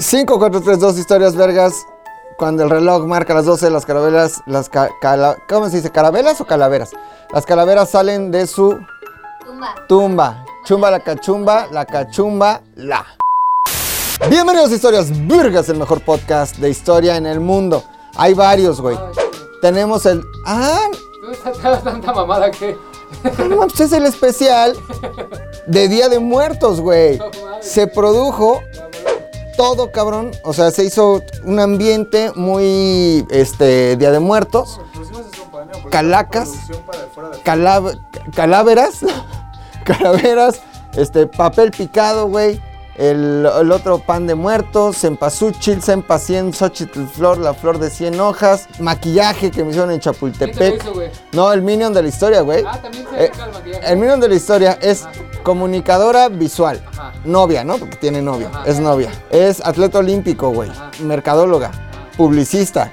5, 4, 3, 2 historias vergas. Cuando el reloj marca las 12, las carabelas, las ca- cala- ¿cómo se dice? ¿Carabelas o calaveras? Las calaveras salen de su Tumba. tumba. Chumba la cachumba, la cachumba la. Bienvenidos a Historias Vergas, el mejor podcast de historia en el mundo. Hay varios, güey. Tenemos el. Ah, ¿Tú tanta mamada que.? no, pues es el especial de Día de Muertos, güey. Se produjo todo, cabrón. O sea, se hizo un ambiente muy, este, Día de Muertos. Calacas. Calab- caláveras. Calaveras. Este, papel picado, güey. El, el otro pan de muertos, cempasúchil, cempacien, xochitl flor, la flor de 100 hojas, maquillaje que me hicieron en ¿Quién te lo Chapultepec. hizo, güey? No, el minion de la historia, güey. Ah, también se Eh, el maquillaje. el minion de la historia es comunicadora visual. Ajá. Novia, ¿no? Porque tiene novio. Ajá. Es novia. Es atleta olímpico, güey. Mercadóloga. Publicista.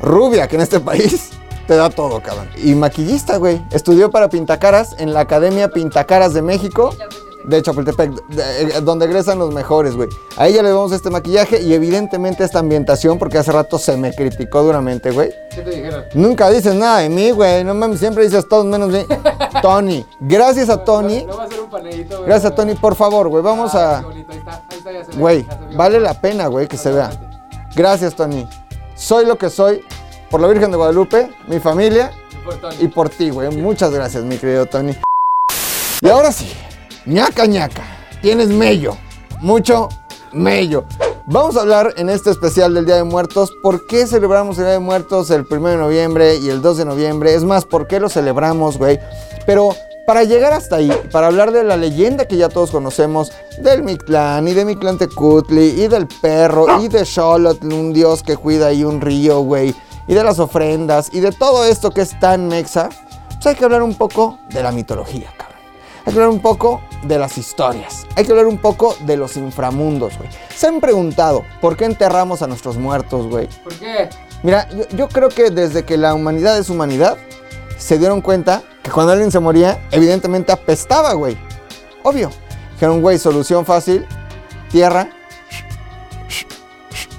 Rubia, que en este país te da todo, cabrón. Y maquillista, güey. Estudió para pintacaras en la Academia Pintacaras de México. De Chapultepec, de- eh, donde egresan los mejores, güey. A ella le vemos este maquillaje y evidentemente esta ambientación, porque hace rato se me criticó duramente, güey. ¿Qué te dijeron? Nunca dices nada de mí, güey. No mames, siempre dices todo menos de Tony. Gracias a Tony. No va a ser un panelito, güey. Gracias a Tony, por favor, güey. Vamos Ah, a. qué bonito, ahí está, ahí está, ya se ve, Güey, vale la pena, güey, que se vea. Gracias, Tony. Soy lo que soy por la Virgen de Guadalupe, mi familia Y por Tony. y por ti, güey. Muchas gracias, mi querido Tony. Y ahora sí, ñaca ñaca. Tienes mello. Mucho mello. Vamos a hablar en este especial del Día de Muertos. ¿Por qué celebramos el Día de Muertos el 1 de noviembre y el 2 de noviembre? Es más, ¿por qué lo celebramos, güey? Pero para llegar hasta ahí, para hablar de la leyenda que ya todos conocemos, del Mictlán y de Mictlantecutli y del perro y de Xolotl, un dios que cuida ahí un río, güey, y de las ofrendas y de todo esto que es tan mexa, pues hay que hablar un poco de la mitología, cabrón. Hay que hablar un poco de las historias. Hay que hablar un poco de los inframundos, güey. Se han preguntado por qué enterramos a nuestros muertos, güey. ¿Por qué? Mira, yo, yo creo que desde que la humanidad es humanidad, se dieron cuenta que cuando alguien se moría, evidentemente apestaba, güey. Obvio. Dijeron, güey, solución fácil, tierra,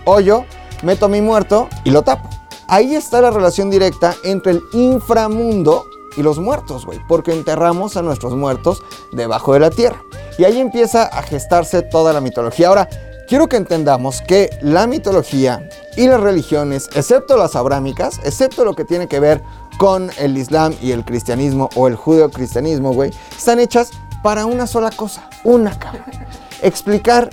hoyo, meto a mi muerto y lo tapo. Ahí está la relación directa entre el inframundo y los muertos, güey, porque enterramos a nuestros muertos debajo de la tierra. Y ahí empieza a gestarse toda la mitología. Ahora, quiero que entendamos que la mitología y las religiones, excepto las abrámicas, excepto lo que tiene que ver con el islam y el cristianismo o el judeocristianismo, güey, están hechas para una sola cosa, una cabrón. Explicar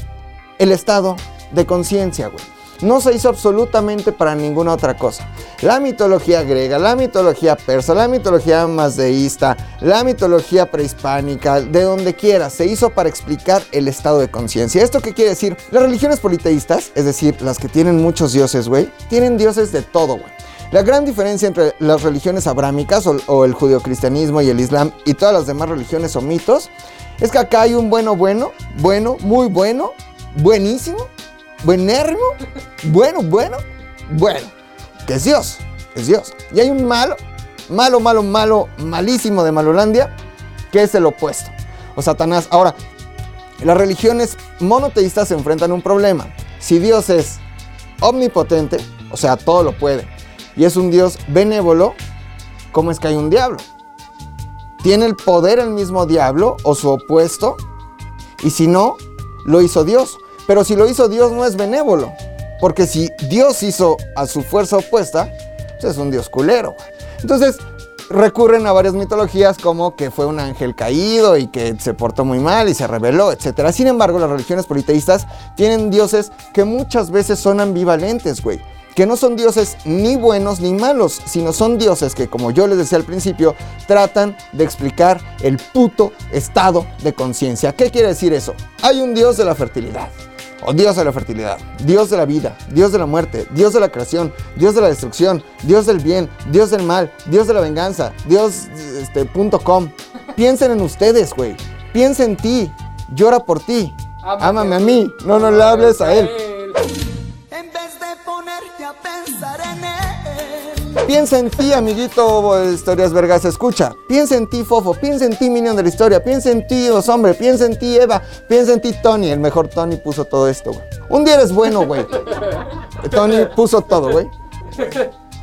el estado de conciencia, güey. No se hizo absolutamente para ninguna otra cosa. La mitología griega, la mitología persa, la mitología mazdeísta, la mitología prehispánica, de donde quiera, se hizo para explicar el estado de conciencia. ¿Esto qué quiere decir? Las religiones politeístas, es decir, las que tienen muchos dioses, güey, tienen dioses de todo, güey. La gran diferencia entre las religiones abrámicas o, o el judeocristianismo y el islam y todas las demás religiones o mitos es que acá hay un bueno bueno, bueno, muy bueno, buenísimo, bueno, bueno, bueno, que es Dios, es Dios. Y hay un malo, malo, malo, malo, malísimo de Malolandia, que es el opuesto, o Satanás. Ahora, las religiones monoteístas se enfrentan a un problema. Si Dios es omnipotente, o sea, todo lo puede, y es un Dios benévolo, ¿cómo es que hay un diablo? ¿Tiene el poder el mismo diablo o su opuesto? Y si no, lo hizo Dios. Pero si lo hizo Dios no es benévolo. Porque si Dios hizo a su fuerza opuesta, pues es un Dios culero. Entonces recurren a varias mitologías como que fue un ángel caído y que se portó muy mal y se rebeló, etc. Sin embargo, las religiones politeístas tienen dioses que muchas veces son ambivalentes, güey. Que no son dioses ni buenos ni malos, sino son dioses que, como yo les decía al principio, tratan de explicar el puto estado de conciencia. ¿Qué quiere decir eso? Hay un dios de la fertilidad. O Dios de la fertilidad, Dios de la vida, Dios de la muerte, Dios de la creación, Dios de la destrucción, Dios del bien, Dios del mal, Dios de la venganza, Dios este, punto com. Piensen en ustedes, güey. Piensa en ti. Llora por ti. Ámame a mí. No, no le hables a él. Piensa en ti, amiguito Historias Vergas, escucha. Piensa en ti, Fofo. Piensa en ti, Minion de la historia. Piensa en ti, os hombre. Piensa en ti, Eva. Piensa en ti, Tony. El mejor Tony puso todo esto, güey. Un día eres bueno, güey. Tony puso todo, güey.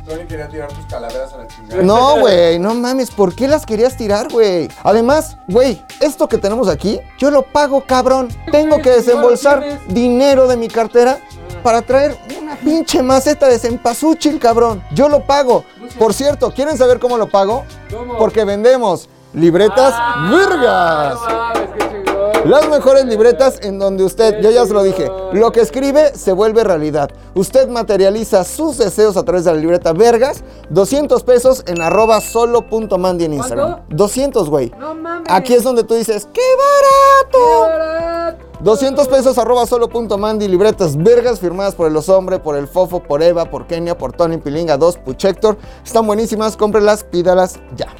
Tony quería tirar tus calaveras a la chingada. No, güey, no mames, ¿por qué las querías tirar, güey? Además, güey, esto que tenemos aquí, yo lo pago, cabrón. Tengo que desembolsar dinero de mi cartera para traer una pinche maceta de cempasúchil, cabrón. Yo lo pago. Por cierto, ¿quieren saber cómo lo pago? ¿Cómo? Porque vendemos libretas Ah, vergas. No mames, qué chingón. Las mejores libretas en donde usted, yo ya se lo dije, lo que escribe se vuelve realidad. Usted materializa sus deseos a través de la libreta Vergas, 200 pesos en arroba solo.mandy en Instagram. ¿Cuánto? 200, güey. No mames. Aquí es donde tú dices, ¡qué ¡Qué barato! Barato! 200 pesos arroba solo.mandy, libretas vergas firmadas por el Osombre, por el Fofo, por Eva, por Kenia, por Tony Pilinga 2, Puchector. Están buenísimas, cómprelas, pídalas ya.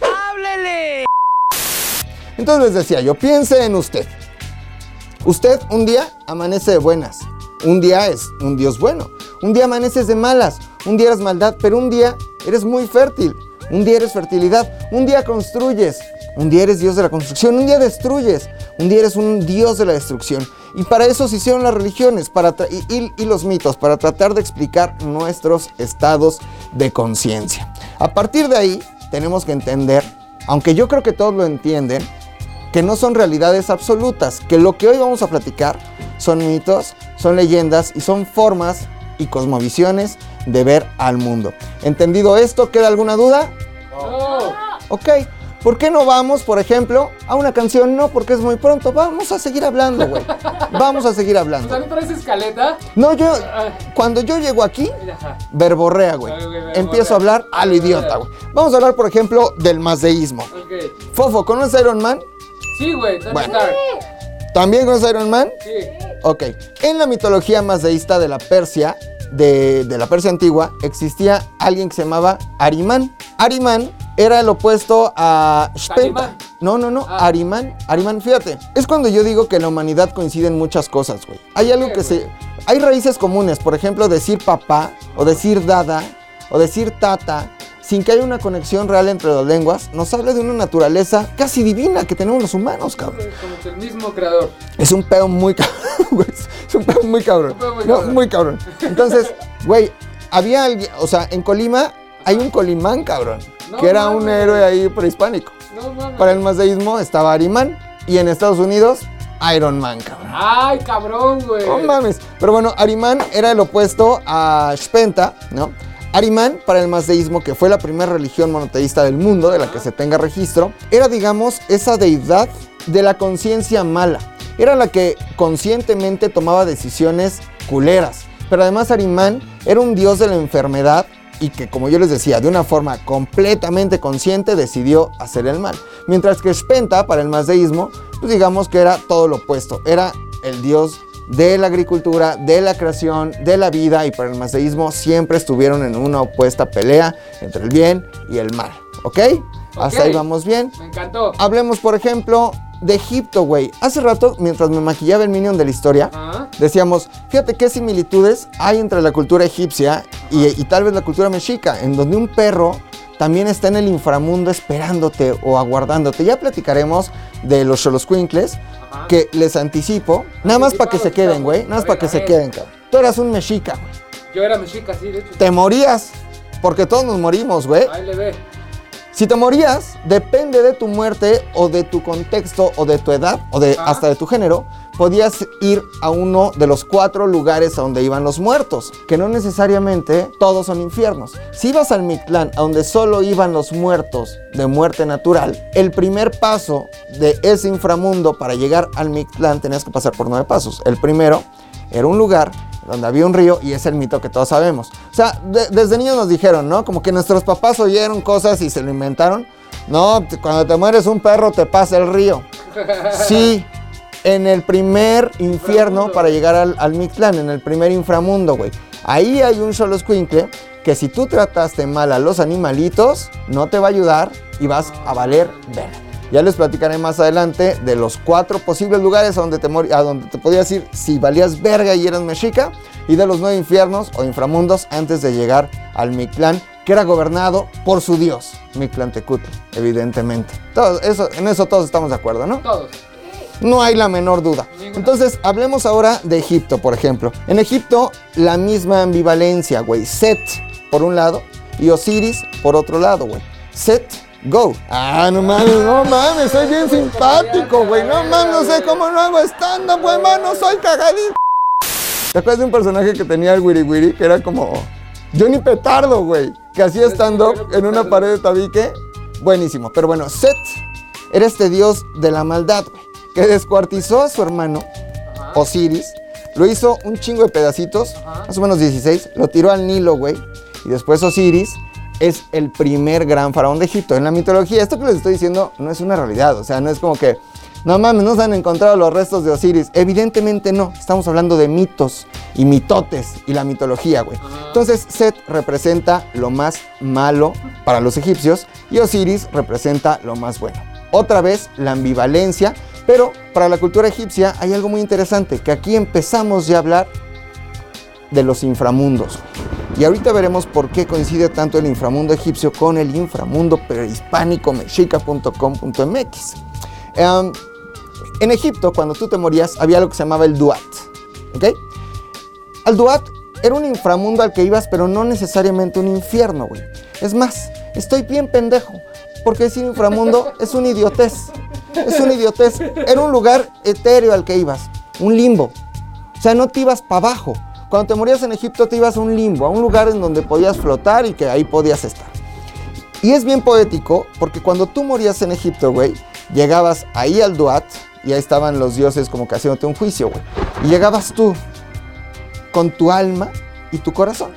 Entonces les decía yo, piense en usted. Usted un día amanece de buenas, un día es un Dios bueno, un día amaneces de malas, un día eres maldad, pero un día eres muy fértil, un día eres fertilidad, un día construyes, un día eres Dios de la construcción, un día destruyes, un día eres un Dios de la destrucción. Y para eso se hicieron las religiones para y- y los mitos, para tratar de explicar nuestros estados de conciencia. A partir de ahí tenemos que entender, aunque yo creo que todos lo entienden, que no son realidades absolutas, que lo que hoy vamos a platicar son mitos, son leyendas y son formas y cosmovisiones de ver al mundo. ¿Entendido esto? ¿Queda alguna duda? No. Ok. ¿Por qué no vamos, por ejemplo, a una canción? No, porque es muy pronto. Vamos a seguir hablando, güey. Vamos a seguir hablando. ¿no traes escaleta? No, yo, cuando yo llego aquí, verborrea, güey. Empiezo a hablar a lo idiota, güey. Vamos a hablar, por ejemplo, del mazdeísmo. Ok. Fofo, ¿conoces Iron Man? Sí, güey, Bueno. ¿También conoces Iron Man? Sí. Ok, en la mitología mazdeísta de la Persia, de, de la Persia antigua, existía alguien que se llamaba Arimán. Arimán era el opuesto a. Calimán. No, no, no, Ah. Arimán. Arimán, fíjate, es cuando yo digo que en la humanidad coinciden muchas cosas, güey. Hay algo que se... Hay raíces comunes, por ejemplo, decir papá, o decir dada, o decir tata, sin que haya una conexión real entre las lenguas, nos habla de una naturaleza casi divina que tenemos los humanos, cabrón. Como que el mismo creador. Es un pedo muy cabrón, güey. Es un pedo muy cabrón. Pedo muy No, cabrón. muy cabrón. Entonces, güey, había alguien, o sea, en Colima hay un Colimán, cabrón, No que era un héroe ahí prehispánico. No mames. Para el mazdeísmo estaba Arimán y en Estados Unidos, Iron Man, cabrón. Ay, cabrón, güey. No mames. Pero bueno, Arimán era el opuesto a Spenta, ¿no? Arimán, para el mazdeísmo, que fue la primera religión monoteísta del mundo, de la que se tenga registro, era, digamos, esa deidad de la conciencia mala. Era la que conscientemente tomaba decisiones culeras. Pero además Arimán era un dios de la enfermedad y que, como yo les decía, de una forma completamente consciente decidió hacer el mal. Mientras que Spenta, para el mazdeísmo, pues digamos que era todo lo opuesto. Era el dios de la agricultura, de la creación, de la vida y para el mazdeísmo siempre estuvieron en una opuesta pelea entre el bien y el mal. ¿Ok? Hasta ahí vamos bien. Me encantó. Hablemos, por ejemplo, de Egipto, güey. Hace rato, mientras me maquillaba el Minion de la historia, decíamos, fíjate qué similitudes hay entre la cultura egipcia y, y tal vez la cultura mexica, en donde un perro también está en el inframundo esperándote o aguardándote. Ya platicaremos de los Xoloscuincles, Ajá. que les anticipo, nada más para que se queden, güey, nada más para que se queden, cabrón. Tú eras un mexica, güey. Yo era mexica, sí, de hecho. Te morías, porque todos nos morimos, güey. Ahí le ve. Si te morías, depende de tu muerte o de tu contexto o de tu edad o de Ajá. hasta de tu género, podías ir a uno de los cuatro lugares a donde iban los muertos, que no necesariamente todos son infiernos. Si ibas al Mictlán, a donde solo iban los muertos de muerte natural, el primer paso de ese inframundo para llegar al Mictlán tenías que pasar por nueve pasos. El primero era un lugar donde había un río y es el mito que todos sabemos. O sea, de- desde niños nos dijeron, ¿no? Como que nuestros papás oyeron cosas y se lo inventaron. No, cuando te mueres un perro te pasa el río. Sí, en el primer infierno para llegar al, al Mictlán, en el primer inframundo, güey. Ahí hay un Xoloscuincle que si tú trataste mal a los animalitos, no te va a ayudar y vas a valer ver. Ya les platicaré más adelante de los cuatro posibles lugares a donde te, a donde te podías ir si valías verga y eras mexica y de los nueve infiernos o inframundos antes de llegar al Mictlán que era gobernado por su dios, Mictlantecutli, evidentemente. Todo eso, en eso todos estamos de acuerdo, ¿no? Todos. No hay la menor duda. Entonces, hablemos ahora de Egipto, por ejemplo. En Egipto, la misma ambivalencia, güey. Set, por un lado, y Osiris, por otro lado, güey. Set, go. Ah, no mames, no mames, soy bien simpático, güey. No mames, no sé cómo no hago stand-up, güey, mano, soy cagadito. ¿Te acuerdas de un personaje que tenía el Wiri Wiri? Que era como Johnny Petardo, güey. Que hacía stand-up en una pared de tabique. Buenísimo. Pero bueno, Set era este dios de la maldad, güey. Que descuartizó a su hermano, Ajá. Osiris. Lo hizo un chingo de pedacitos, Ajá. más o menos 16. Lo tiró al Nilo, güey. Y después Osiris es el primer gran faraón de Egipto. En la mitología, esto que les estoy diciendo no es una realidad. O sea, no es como que, no mames, no se han encontrado los restos de Osiris. Evidentemente no. Estamos hablando de mitos y mitotes y la mitología, güey. Entonces, Set representa lo más malo para los egipcios y Osiris representa lo más bueno. Otra vez, la ambivalencia. Pero para la cultura egipcia hay algo muy interesante, que aquí empezamos ya a hablar de los inframundos. Y ahorita veremos por qué coincide tanto el inframundo egipcio con el inframundo prehispánico mexica.com.mx. Em, en Egipto, cuando tú te morías, había algo que se llamaba el Duat. ¿Ok? Al Duat era un inframundo al que ibas, pero no necesariamente un infierno, güey. Es más, estoy bien pendejo, porque decir inframundo es un idiotez. Es un idiotez. Era un lugar etéreo al que ibas, un limbo. O sea, no te ibas para abajo. Cuando te morías en Egipto te ibas a un limbo, a un lugar en donde podías flotar y que ahí podías estar. Y es bien poético porque cuando tú morías en Egipto, güey, llegabas ahí al Duat y ahí estaban los dioses como que haciéndote un juicio, güey. Y llegabas tú con tu alma y tu corazón.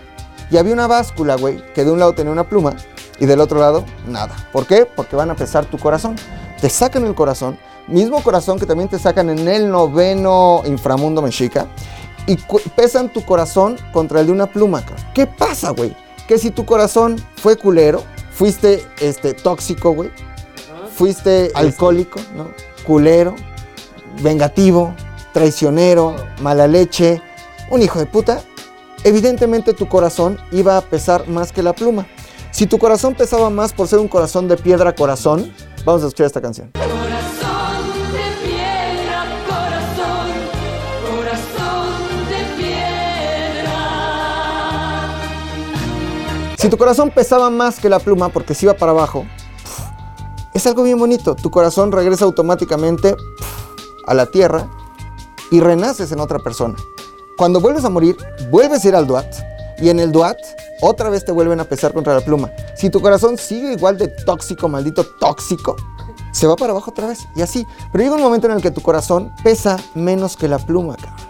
Y había una báscula, güey, que de un lado tenía una pluma y del otro lado nada. ¿Por qué? Porque van a pesar tu corazón. Te sacan el corazón, mismo corazón que también te sacan en el noveno inframundo mexica, y pesan tu corazón contra el de una pluma. ¿Qué pasa, güey? Que si tu corazón fue culero, fuiste este, tóxico, güey, fuiste alcohólico, ¿no? Culero, vengativo, traicionero, mala leche, un hijo de puta, evidentemente tu corazón iba a pesar más que la pluma. Si tu corazón pesaba más por ser un corazón de piedra corazón, vamos a escuchar esta canción. Corazón de piedra, corazón, corazón de piedra. Si tu corazón pesaba más que la pluma porque se iba para abajo, es algo bien bonito. Tu corazón regresa automáticamente a la tierra y renaces en otra persona. Cuando vuelves a morir, vuelves a ir al Duat y en el Duat otra vez te vuelven a pesar contra la pluma. Si tu corazón sigue igual de tóxico, maldito tóxico, se va para abajo otra vez y así. Pero llega un momento en el que tu corazón pesa menos que la pluma, cabrón.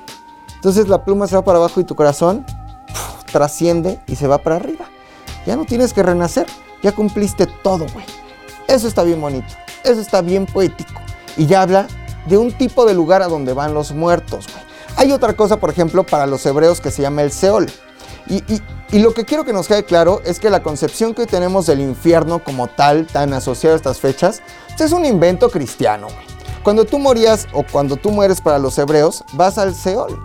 Entonces la pluma se va para abajo y tu corazón trasciende y se va para arriba. Ya no tienes que renacer, ya cumpliste todo, güey. Eso está bien bonito, eso está bien poético. Y ya habla de un tipo de lugar a donde van los muertos, güey. Hay otra cosa, por ejemplo, para los hebreos que se llama el Seol. Y, lo que quiero que nos quede claro es que la concepción que hoy tenemos del infierno como tal, tan asociado a estas fechas, pues es un invento cristiano. Cuando tú morías o cuando tú mueres para los hebreos, vas al Seol.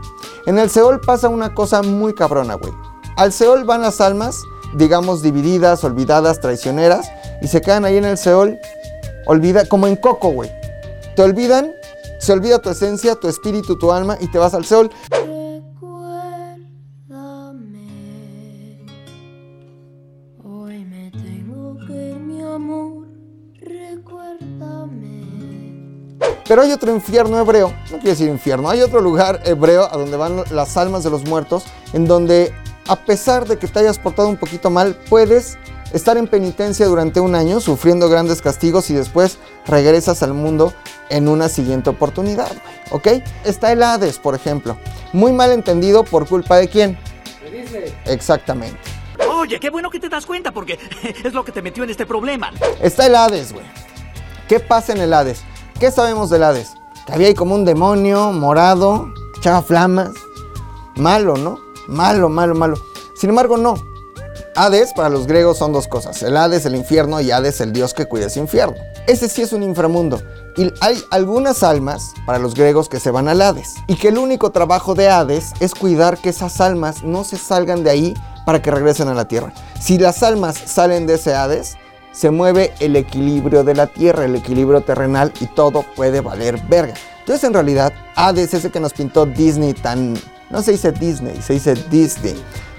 En el Seol pasa una cosa muy cabrona, güey. Al Seol van las almas, digamos, divididas, olvidadas, traicioneras, y se quedan ahí en el Seol, olvida, como en Coco, güey. Te olvidan, se olvida tu esencia, tu espíritu, tu alma, y te vas al Seol. Pero hay otro infierno hebreo, no quiero decir infierno, hay otro lugar hebreo a donde van las almas de los muertos, en donde a pesar de que te hayas portado un poquito mal, puedes estar en penitencia durante un año, sufriendo grandes castigos y después regresas al mundo en una siguiente oportunidad, ¿ok? Está el Hades, por ejemplo, muy mal entendido por culpa de quién, dice. exactamente. Oye, qué bueno que te das cuenta porque es lo que te metió en este problema. Está el Hades, güey. ¿Qué pasa en el Hades? ¿Qué sabemos del Hades? Que había ahí como un demonio morado, echaba flamas. Malo, ¿no? Malo, malo, malo. Sin embargo, no. Hades para los griegos son dos cosas. El Hades, el infierno, y Hades, el dios que cuida ese infierno. Ese sí es un inframundo. Y hay algunas almas para los griegos que se van al Hades. Y que el único trabajo de Hades es cuidar que esas almas no se salgan de ahí para que regresen a la tierra. Si las almas salen de ese Hades, se mueve el equilibrio de la tierra, el equilibrio terrenal y todo puede valer verga. Entonces en realidad Hades, ese que nos pintó Disney tan... No se dice Disney, se dice Disney.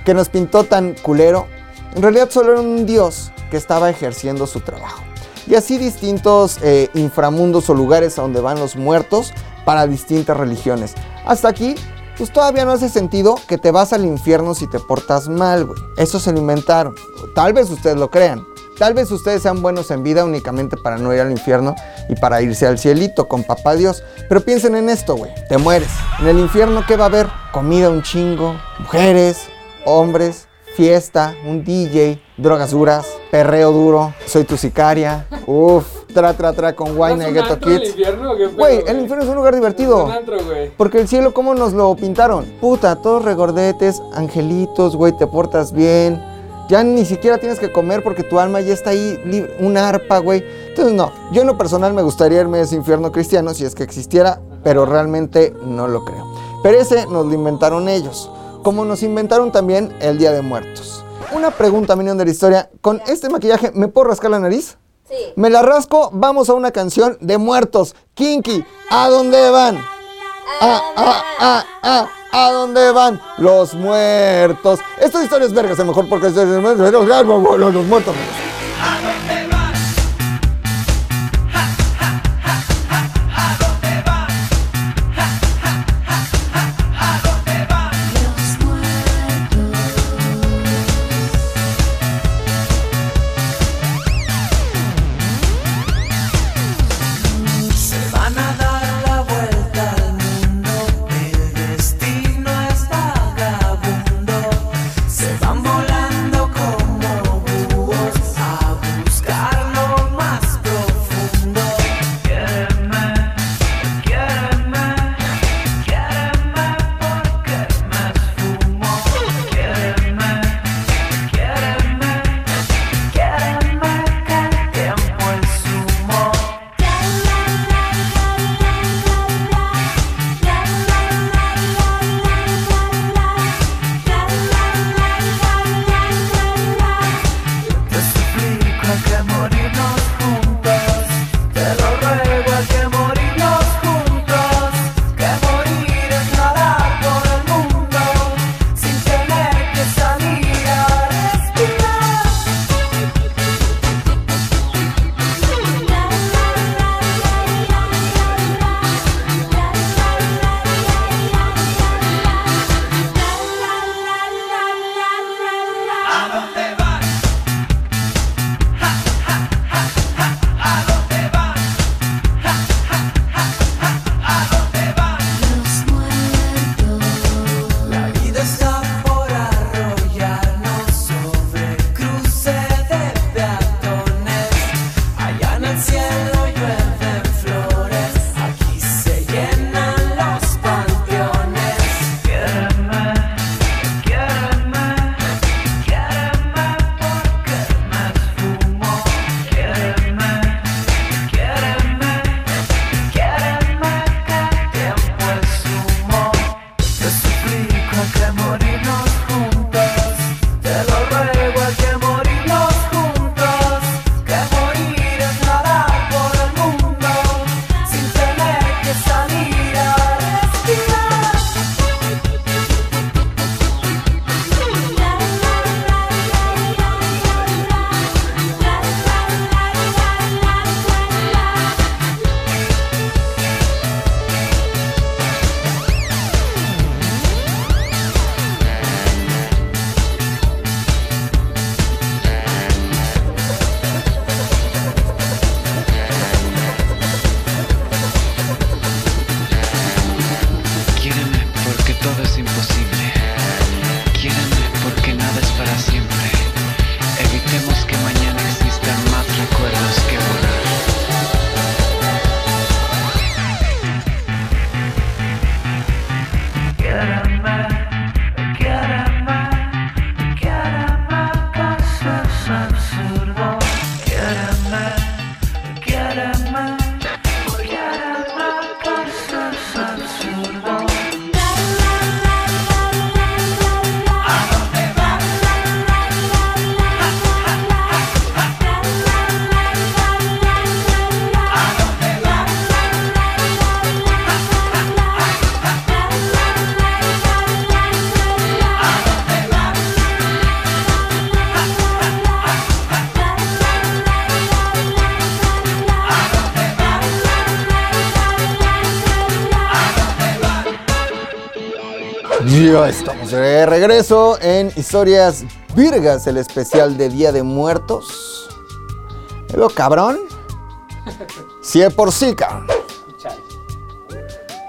Que nos pintó tan culero, en realidad solo era un dios que estaba ejerciendo su trabajo. Y así distintos eh, inframundos o lugares a donde van los muertos para distintas religiones. Hasta aquí, pues todavía no hace sentido que te vas al infierno si te portas mal, güey. Eso se lo inventaron. Tal vez ustedes lo crean. Tal vez ustedes sean buenos en vida únicamente para no ir al infierno y para irse al cielito con papá Dios. Pero piensen en esto, güey. Te mueres. En el infierno, ¿qué va a haber? Comida un chingo, mujeres, hombres, fiesta, un DJ, drogas duras, perreo duro, soy tu sicaria, uff, tra tra tra con Wine ¿No y Ghetto Kids. Güey, el infierno es un lugar divertido. Es un antro, güey. Porque el cielo, ¿cómo nos lo pintaron? Puta, todos regordetes, angelitos, güey, te portas bien. Ya ni siquiera tienes que comer porque tu alma ya está ahí, libre, una arpa, güey. Entonces, no, yo en lo personal me gustaría irme a ese infierno cristiano si es que existiera, pero realmente no lo creo. Pero ese nos lo inventaron ellos, como nos inventaron también el Día de Muertos. Una pregunta, minion de la historia, ¿con este maquillaje me puedo rascar la nariz? Sí. Me la rasco, vamos a una canción de muertos. Kinky, ¿a dónde van? Ah, ah, ah, ah, ¿a dónde van los muertos? Esta historia es verga, es mejor porque los muertos. Regreso en Historias Virgas, el especial de Día de Muertos. ¿Me veo cabrón? Sí, es por sí, cabrón. Chale.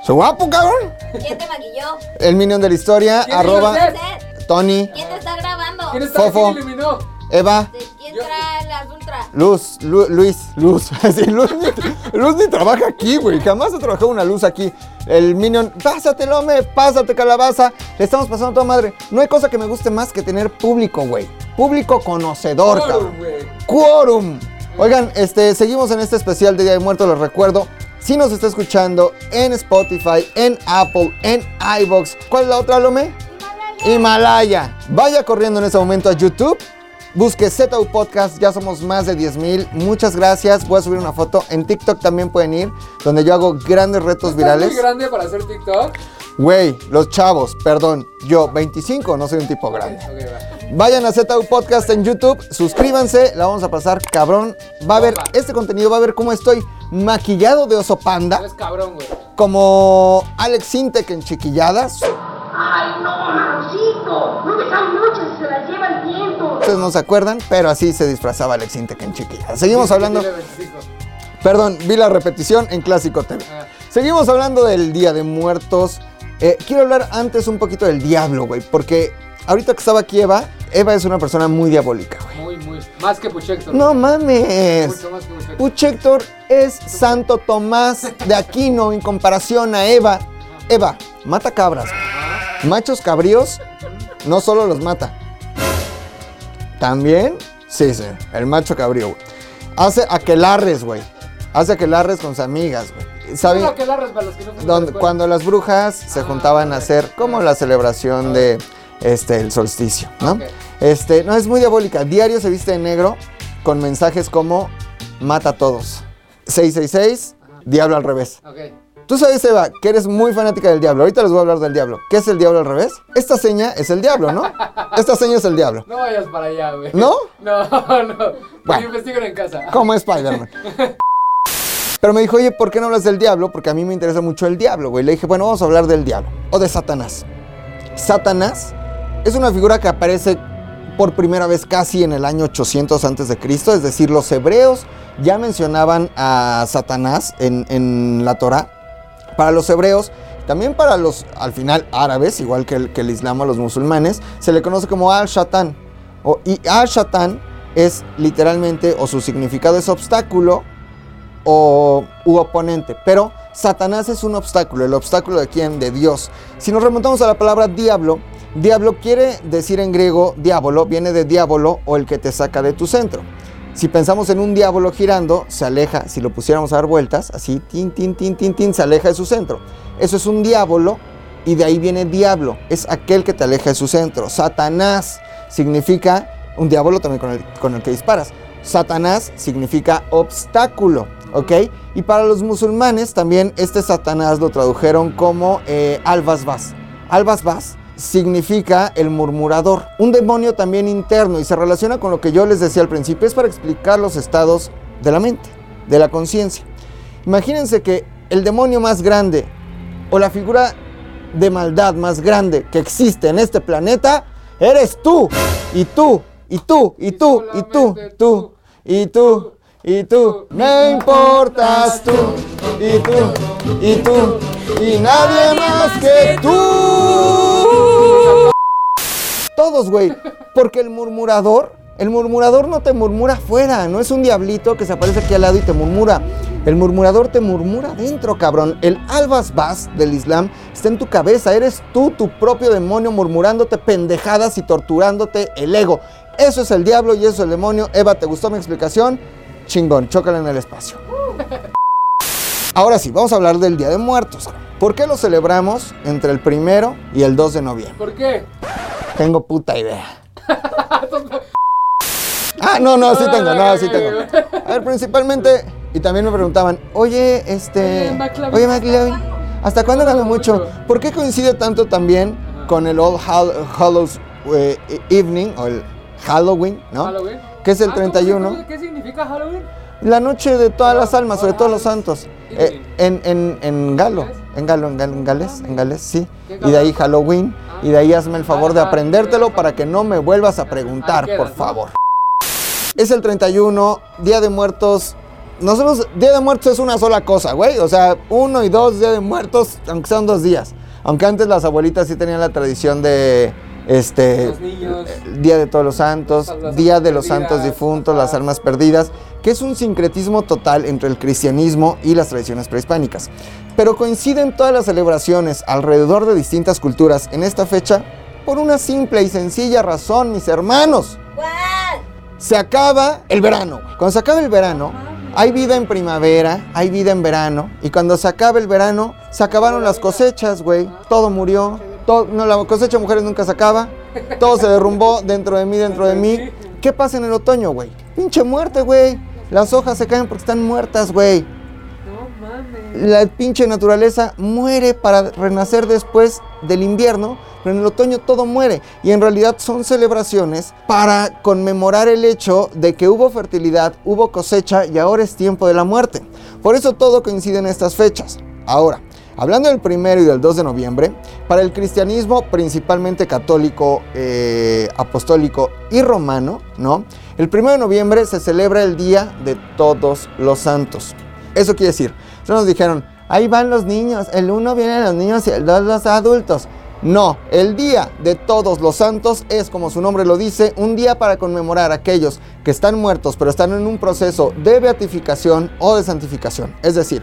¿Soy guapo, cabrón? ¿Quién te maquilló? El minion de la historia, ¿Quién arroba. Tony, ¿Quién te está grabando? ¿Quién está Fofo. ¿Quién iluminó? Eva, ¿De ¿Quién trae las ultra? Luz, Lu- Luis, Luz. Sí, Luz, Luz ni trabaja aquí, güey. Jamás ha trabajado una luz aquí. El minion, pásate, lome, pásate, calabaza. Le estamos pasando a toda madre. No hay cosa que me guste más que tener público, güey. Público conocedor, Quórum, cabrón. güey. Quórum. Oigan, este, seguimos en este especial de Día de Muertos, les recuerdo. Si nos está escuchando en Spotify, en Apple, en iBox. ¿Cuál es la otra, Lome? Himalaya. Vaya corriendo en este momento a YouTube. Busque ZU Podcast, ya somos más de 10 mil. Muchas gracias. Voy a subir una foto. En TikTok también pueden ir, donde yo hago grandes retos ¿Estás virales. muy grande para hacer TikTok? Güey, los chavos, perdón, yo 25, no soy un tipo grande. Va. Vayan a ZU Podcast en YouTube, suscríbanse, la vamos a pasar cabrón. Va a ver este contenido, va a ver cómo estoy maquillado de oso panda, Eres cabrón, güey. como Alex Sintek en chiquilladas. Ay, no, Marcito. No dejan noches, se las lleva el viento. Ustedes no se acuerdan, pero así se disfrazaba Alex Sintek en chiquilladas. Seguimos hablando, Tiene 25. perdón, vi la repetición en Clásico TV. Ah. Seguimos hablando del Día de Muertos. Eh, quiero hablar antes un poquito del diablo, güey, porque ahorita que estaba aquí Eva, Eva es una persona muy diabólica, güey. Muy, muy. Más que Puchector. No mames. Mucho más que Puchector. Puchector es Santo Tomás de Aquino en comparación a Eva. Eva, mata cabras. Machos cabríos no solo los mata. También, sí, sí, el macho cabrío, güey. Hace aquelarres, güey. Hace aquelarres con sus amigas, güey. ¿Saben? No, que largas para los que no la cuando las brujas se juntaban a hacer como la celebración de este el solsticio, ¿no? Este, no es muy diabólica. Diario se viste de negro con mensajes como mata a todos. 666, diablo al revés. Tú sabes, Eva, que eres muy fanática del diablo. Ahorita les voy a hablar del diablo. ¿Qué es el diablo al revés? Esta seña es el diablo, ¿no? Esta seña es el diablo. No vayas para allá, güey. ¿No? No, no. Bueno. Investiguen en casa. Como Spider-Man. Pero me dijo, oye, ¿por qué no hablas del diablo? Porque a mí me interesa mucho el diablo, güey. Le dije, bueno, vamos a hablar del diablo. O de Satanás. Satanás es una figura que aparece por primera vez casi en el año 800 antes de Cristo. Es decir, los hebreos ya mencionaban a Satanás en, en la Torah. Para los hebreos, también para los, al final, árabes, igual que el, islam o los musulmanes, se le conoce como al-Shatan. Y al-Shatan es literalmente, o su significado es obstáculo, o u oponente. Pero Satanás es un obstáculo. ¿El obstáculo de quién? De Dios. Si nos remontamos a la palabra diablo, diablo quiere decir en griego diablo, viene de diablo o el que te saca de tu centro. Si pensamos en un diablo girando, se aleja, si lo pusiéramos a dar vueltas, así, tin, tin, tin, tin, se aleja de su centro. Eso es un diablo y de ahí viene diablo, es aquel que te aleja de su centro. Satanás significa un diablo también con el, con el que disparas. Satanás significa obstáculo, ¿ok? Y para los musulmanes también este Satanás lo tradujeron como eh, Al-Basbas. Al-Basbas significa el murmurador, un demonio también interno y se relaciona con lo que yo les decía al principio, es para explicar los estados de la mente, de la conciencia. Imagínense que el demonio más grande o la figura de maldad más grande que existe en este planeta eres tú y tú y tú y tú y tú, tú y tú y tú. Me importas tú y tú y tú y nadie más que tú. Todos, güey. Porque el murmurador, el murmurador no te murmura afuera, no es un diablito que se aparece aquí al lado y te murmura. El murmurador te murmura dentro, cabrón. El albas bas del Islam está en tu cabeza. Eres tú, tu propio demonio, murmurándote pendejadas y torturándote el ego. Eso es el diablo y eso es el demonio. Eva, ¿te gustó mi explicación? Chingón, chócala en el espacio. Ahora sí, vamos a hablar del Día de Muertos. ¿Por qué lo celebramos entre el primero y el 2 de noviembre? ¿Por qué? Tengo puta idea. Ah, no, no, sí tengo, no, sí tengo. A ver, principalmente, y también me preguntaban, oye, este, Oye, McLovin, ¿hasta cuándo gana mucho? ¿Por qué coincide tanto también con el All Hall- Hallows eh, Evening, o el Halloween, ¿no? ¿Halloween? Que es el Ah, ¿cómo se- 31. cómo- ¿Qué significa Halloween? La noche de todas las almas, sobre todos los santos. ¿Y Eh, en, en, en galo, en galo, en galo, en galés, en galés, sí. ¿Qué Y de ahí? Halloween. Ah. y de ahí hazme el favor de Ajá, aprendértelo para que no me vuelvas a preguntar, por favor. Es el 31, Día de Muertos. Nosotros, Día de Muertos es una sola cosa, güey. O sea, uno y dos Día de Muertos, aunque sean dos días. Aunque antes las abuelitas sí tenían la tradición de, este, Los niños. Día de Todos los Santos, Las Día de los Santos Difuntos, las almas perdidas, que es un sincretismo total entre el cristianismo y las tradiciones prehispánicas. Pero coinciden todas las celebraciones alrededor de distintas culturas en esta fecha por una simple y sencilla razón, mis hermanos. ¿Cuál? Se acaba el verano. Cuando se acaba el verano, hay vida en primavera, hay vida en verano. Y cuando se acaba el verano, se acabaron las cosechas, güey. Todo murió. Todo, no, la cosecha de mujeres nunca se acaba. Todo se derrumbó dentro de mí, dentro de mí. ¿Qué pasa en el otoño, güey? Pinche muerte, güey. Las hojas se caen porque están muertas, güey. No mames. La pinche naturaleza muere para renacer después del invierno, pero en el otoño todo muere. Y en realidad son celebraciones para conmemorar el hecho de que hubo fertilidad, hubo cosecha y ahora es tiempo de la muerte. Por eso todo coincide en estas fechas. Ahora, hablando del primero y del 2 de noviembre, para el cristianismo principalmente católico, eh, apostólico y romano, ¿no? El primero de noviembre se celebra el Día de Todos los Santos. Eso quiere decir, no nos dijeron, ahí van los niños, el uno vienen los niños y el dos los adultos. No, el Día de Todos los Santos es, como su nombre lo dice, un día para conmemorar a aquellos que están muertos pero están en un proceso de beatificación o de santificación. Es decir,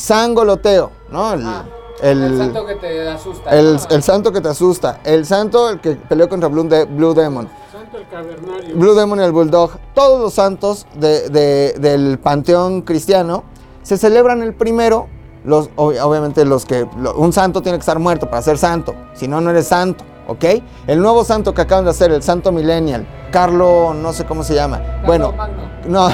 sangoloteo, ¿no? El, Ah, el- El santo que te asusta. el- ¿no? el santo que te asusta, el santo el que peleó contra Blue, De- Blue Demon. Santo el cavernario. Blue Demon y el Bulldog, todos los santos de- de- del panteón cristiano se celebran el primero. Los, ob- obviamente los que lo- un santo tiene que estar muerto para ser santo, si no no eres santo, ¿ok? El nuevo santo que acaban de hacer, el santo millennial, Carlo, no sé cómo se llama. bueno, Magno. no,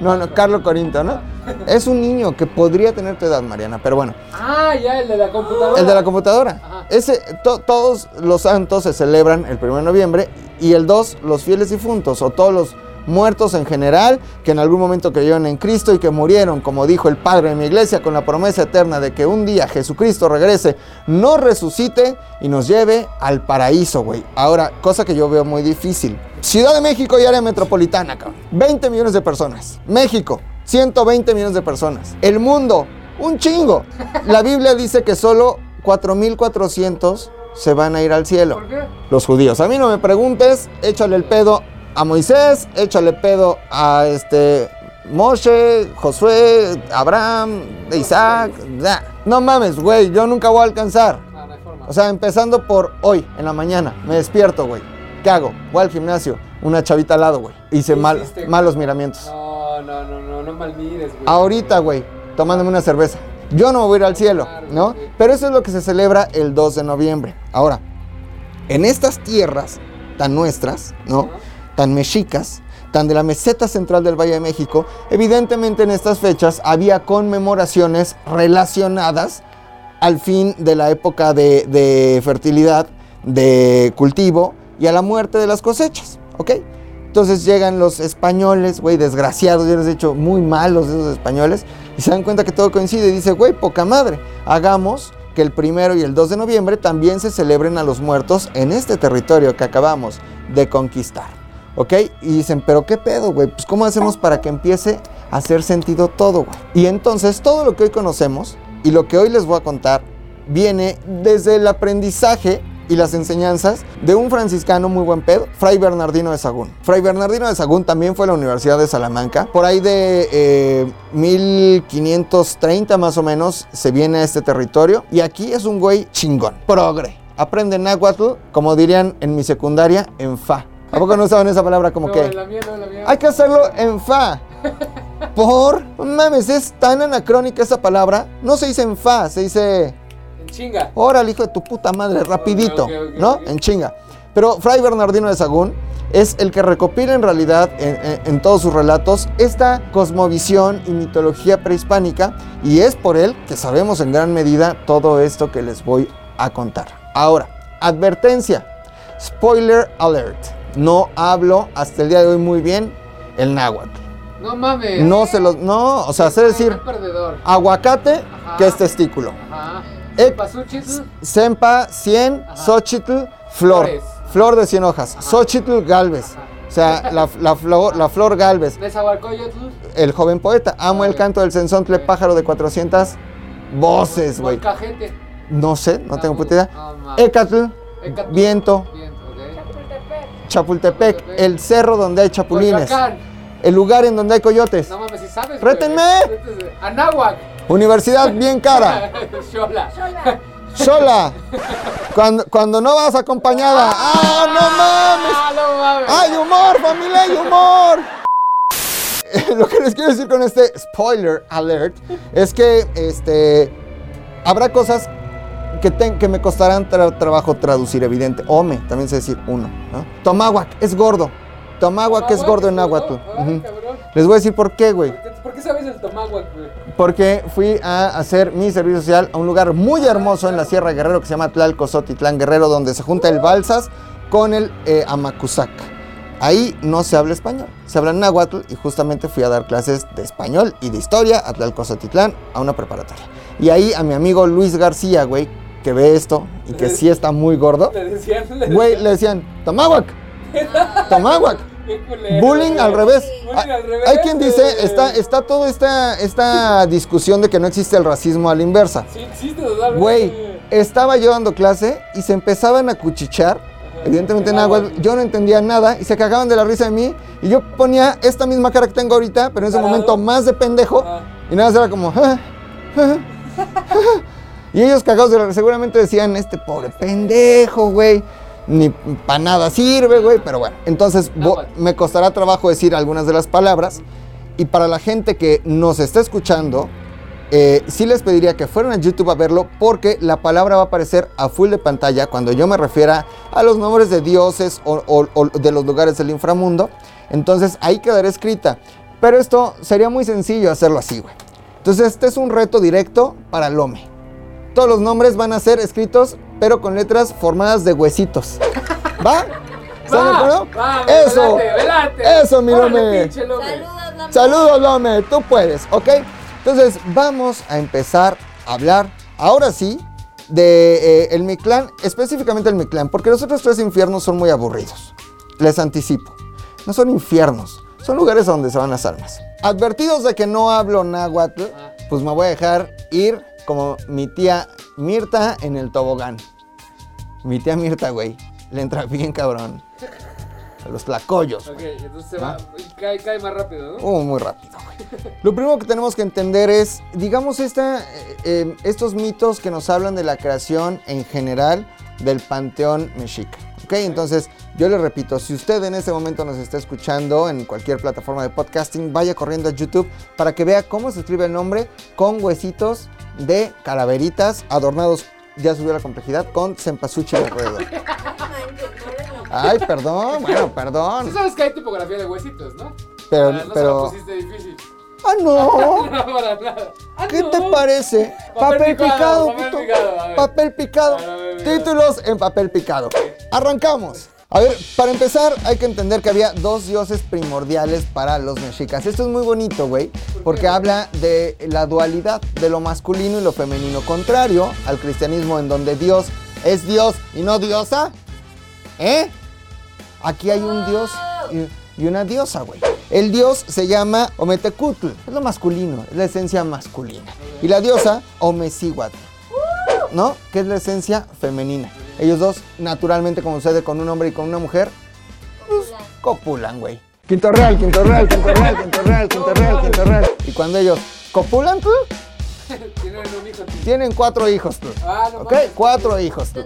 no, no, Carlo Corinto, ¿no? Es un niño que podría tener tu edad, Mariana, pero bueno. Ah, ya, el de la computadora. El de la computadora. Ajá. Ese, to- todos los santos se celebran el 1 de noviembre y el 2 los fieles difuntos o todos los muertos en general que en algún momento creyeron en Cristo y que murieron, como dijo el Padre de mi iglesia, con la promesa eterna de que un día Jesucristo regrese, nos resucite y nos lleve al paraíso, güey. Ahora, cosa que yo veo muy difícil. Ciudad de México y área metropolitana, cabrón. 20 millones de personas. México, 120 millones de personas. El mundo, un chingo. La Biblia dice que solo 4.400 se van a ir al cielo. ¿Por qué? Los judíos. A mí no me preguntes, échale el pedo a Moisés, échale pedo a este Moshe, Josué, Abraham, Isaac. nah. No mames, güey, yo nunca voy a alcanzar. O sea, empezando por hoy, en la mañana, me despierto, güey. ¿Qué hago? Voy al gimnasio, una chavita al lado, güey. Hice malos miramientos. No, no, no, no, no malmires, güey. Ahorita, güey, tomándome una cerveza. Yo no me voy a ir al cielo, ¿no? Pero eso es lo que se celebra el 2 de noviembre. Ahora, en estas tierras tan nuestras, ¿no? Tan mexicas, tan de la meseta central del Valle de México, evidentemente en estas fechas había conmemoraciones relacionadas al fin de la época de, fertilidad, de cultivo y a la muerte de las cosechas, ¿ok? Entonces llegan los españoles, güey, desgraciados, yo les he dicho, muy malos esos españoles, y se dan cuenta que todo coincide y dice, güey, poca madre, hagamos que el primero y el 2 de noviembre también se celebren a los muertos en este territorio que acabamos de conquistar, ¿ok? Y dicen, pero qué pedo, güey, pues ¿cómo hacemos para que empiece a hacer sentido todo, güey? Y entonces todo lo que hoy conocemos y lo que hoy les voy a contar viene desde el aprendizaje y las enseñanzas de un franciscano muy buen pedo, Fray Bernardino de Sagún. Fray Bernardino de Sagún también fue a la Universidad de Salamanca. Por ahí de eh, 1530 más o menos se viene a este territorio y aquí es un güey chingón, progre. Aprende náhuatl, como dirían en mi secundaria, en fa. ¿A poco no saben esa palabra como no, que? en la mía, no, en la mía. Hay que hacerlo en fa. Por, mames, es tan anacrónica esa palabra. No se dice en fa, se dice En chinga. Órale, hijo de tu puta madre, rapidito, ¿no? En chinga. Pero Fray Bernardino de Sagún es el que recopila en realidad en, en- en todos sus relatos esta cosmovisión y mitología prehispánica y es por él que sabemos en gran medida todo esto que les voy a contar. Ahora, advertencia, spoiler alert, no hablo hasta el día de hoy muy bien el náhuatl. No mames. No se los, no, o sea, sé decir Qué perdedor. aguacate Ajá. que es testículo. Ajá. Pasuchitl. Sempa, 100, Ajá. Xochitl, flor. Flores. Flor de 100 hojas. Xochitl Galvez. O sea, la, la flor, la flor Galvez. El joven poeta. Amo el canto del sensontle pájaro de 400 voces, güey. No sé, no tengo puta idea. Ecatl. viento, Viento, Chapultepec, el cerro donde hay chapulines. Coyoacán. El lugar en donde hay coyotes. No mames, si sabes. ¡Rétenme! Anáhuac. Universidad bien cara. Xola. Sola. Cuando, cuando no vas acompañada. ¡Ah, no mames! Ah, no mames. ¡Hay humor, familia! ¡Hay humor! Lo que les quiero decir con este spoiler alert es que este, habrá cosas que, ten- que me costarán tra- trabajo traducir, evidente. Ome, también sé decir uno. ¿no? Tomáhuac es gordo. Tomáhuac es gordo en náhuatl. Les voy a decir por qué, güey. ¿Por qué- ¿Por qué sabes el tomáhuac, güey? Porque fui a hacer mi servicio social a un lugar muy hermoso en la Sierra Guerrero que se llama Tlalcozotitlán Guerrero, donde se junta el Balsas con el eh, Amacuzac. Ahí no se habla español, se habla náhuatl y justamente fui a dar clases de español y de historia a Tlalcozotitlán a una preparatoria. Y ahí a mi amigo Luis García, güey, que ve esto y que sí está muy gordo, Le decían. Güey, le decían. Qué culero, Bullying al revés. Bullying al revés, Hay quien dice, está, está toda esta, esta discusión de que no existe el racismo a la inversa. Sí, existe totalmente. Güey, estaba yo dando clase y se empezaban a cuchichar, evidentemente en agua, yo no entendía nada y se cagaban de la risa de mí y yo ponía esta misma cara que tengo ahorita, pero en ese Parado. momento más de pendejo Ajá. y nada más era como... "Ja, ja, ja". Y ellos cagados de la seguramente decían, este pobre pendejo, güey. Ni para nada sirve, güey, pero bueno. Entonces me costará trabajo decir algunas de las palabras. Y para la gente que nos está escuchando, eh, sí les pediría que fueran a YouTube a verlo porque la palabra va a aparecer a full de pantalla cuando yo me refiera a los nombres de dioses o, o- o de los lugares del inframundo. Entonces ahí quedará escrita. Pero esto sería muy sencillo hacerlo así, güey. Entonces este es un reto directo para Lome. Todos los nombres van a ser escritos, pero con letras formadas de huesitos. ¿Va? ¿Están de Va, acuerdo? Eso. velate, velate. Eso, mi Lome. Saludos, Lome. Saludos, Lome, tú puedes, ¿ok? Entonces, vamos a empezar a hablar, ahora sí, de eh, el Mictlán, específicamente el Mictlán, porque los otros tres infiernos son muy aburridos. Les anticipo. No son infiernos, son lugares a donde se van las almas. Advertidos de que no hablo náhuatl, pues me voy a dejar ir como mi tía Mirta en el tobogán. Mi tía Mirta, güey, le entra bien cabrón. A los tlacoyos. Ok, entonces se va. y Cae, cae más rápido, ¿no? Oh, muy rápido, güey. Lo primero que tenemos que entender es, digamos, esta, eh, eh, estos mitos que nos hablan de la creación en general del panteón mexica. ¿Ok? Entonces, yo le repito, si usted en este momento nos está escuchando en cualquier plataforma de podcasting, vaya corriendo a YouTube para que vea cómo se escribe el nombre con huesitos de calaveritas adornados, ya subió la complejidad, con cempasúchil alrededor. Ay, perdón, bueno, Tú perdón. sabes que hay tipografía de huesitos, ¿no? Pero, no se la pero... pusiste difícil. ¡Ah, no! No, para nada. Ah, ¿Qué no. te parece? Papel Papel, picado, picado, papel picado. Papel ver. Títulos en papel picado. Arrancamos. A ver, para empezar hay que entender que había dos dioses primordiales para los mexicas. Esto es muy bonito, güey, porque habla de la dualidad de lo masculino y lo femenino, contrario al cristianismo en donde Dios es Dios y no diosa. ¿Eh? Aquí hay un dios y, y una diosa, güey. El dios se llama Ometecutl, es lo masculino, es la esencia masculina. Y la diosa, Omecihuatl, ¿no? Que es la esencia femenina. Ellos dos, naturalmente, como sucede con un hombre y con una mujer, pues, copulan, güey. Quinto real, quinto real, quinto real, quinto real, quinto real, quinto real. Y cuando ellos copulan, tú, Tienen un hijo. tío. tienen cuatro hijos, tú. Ah, no ¿Ok? Cuatro hijos, tú.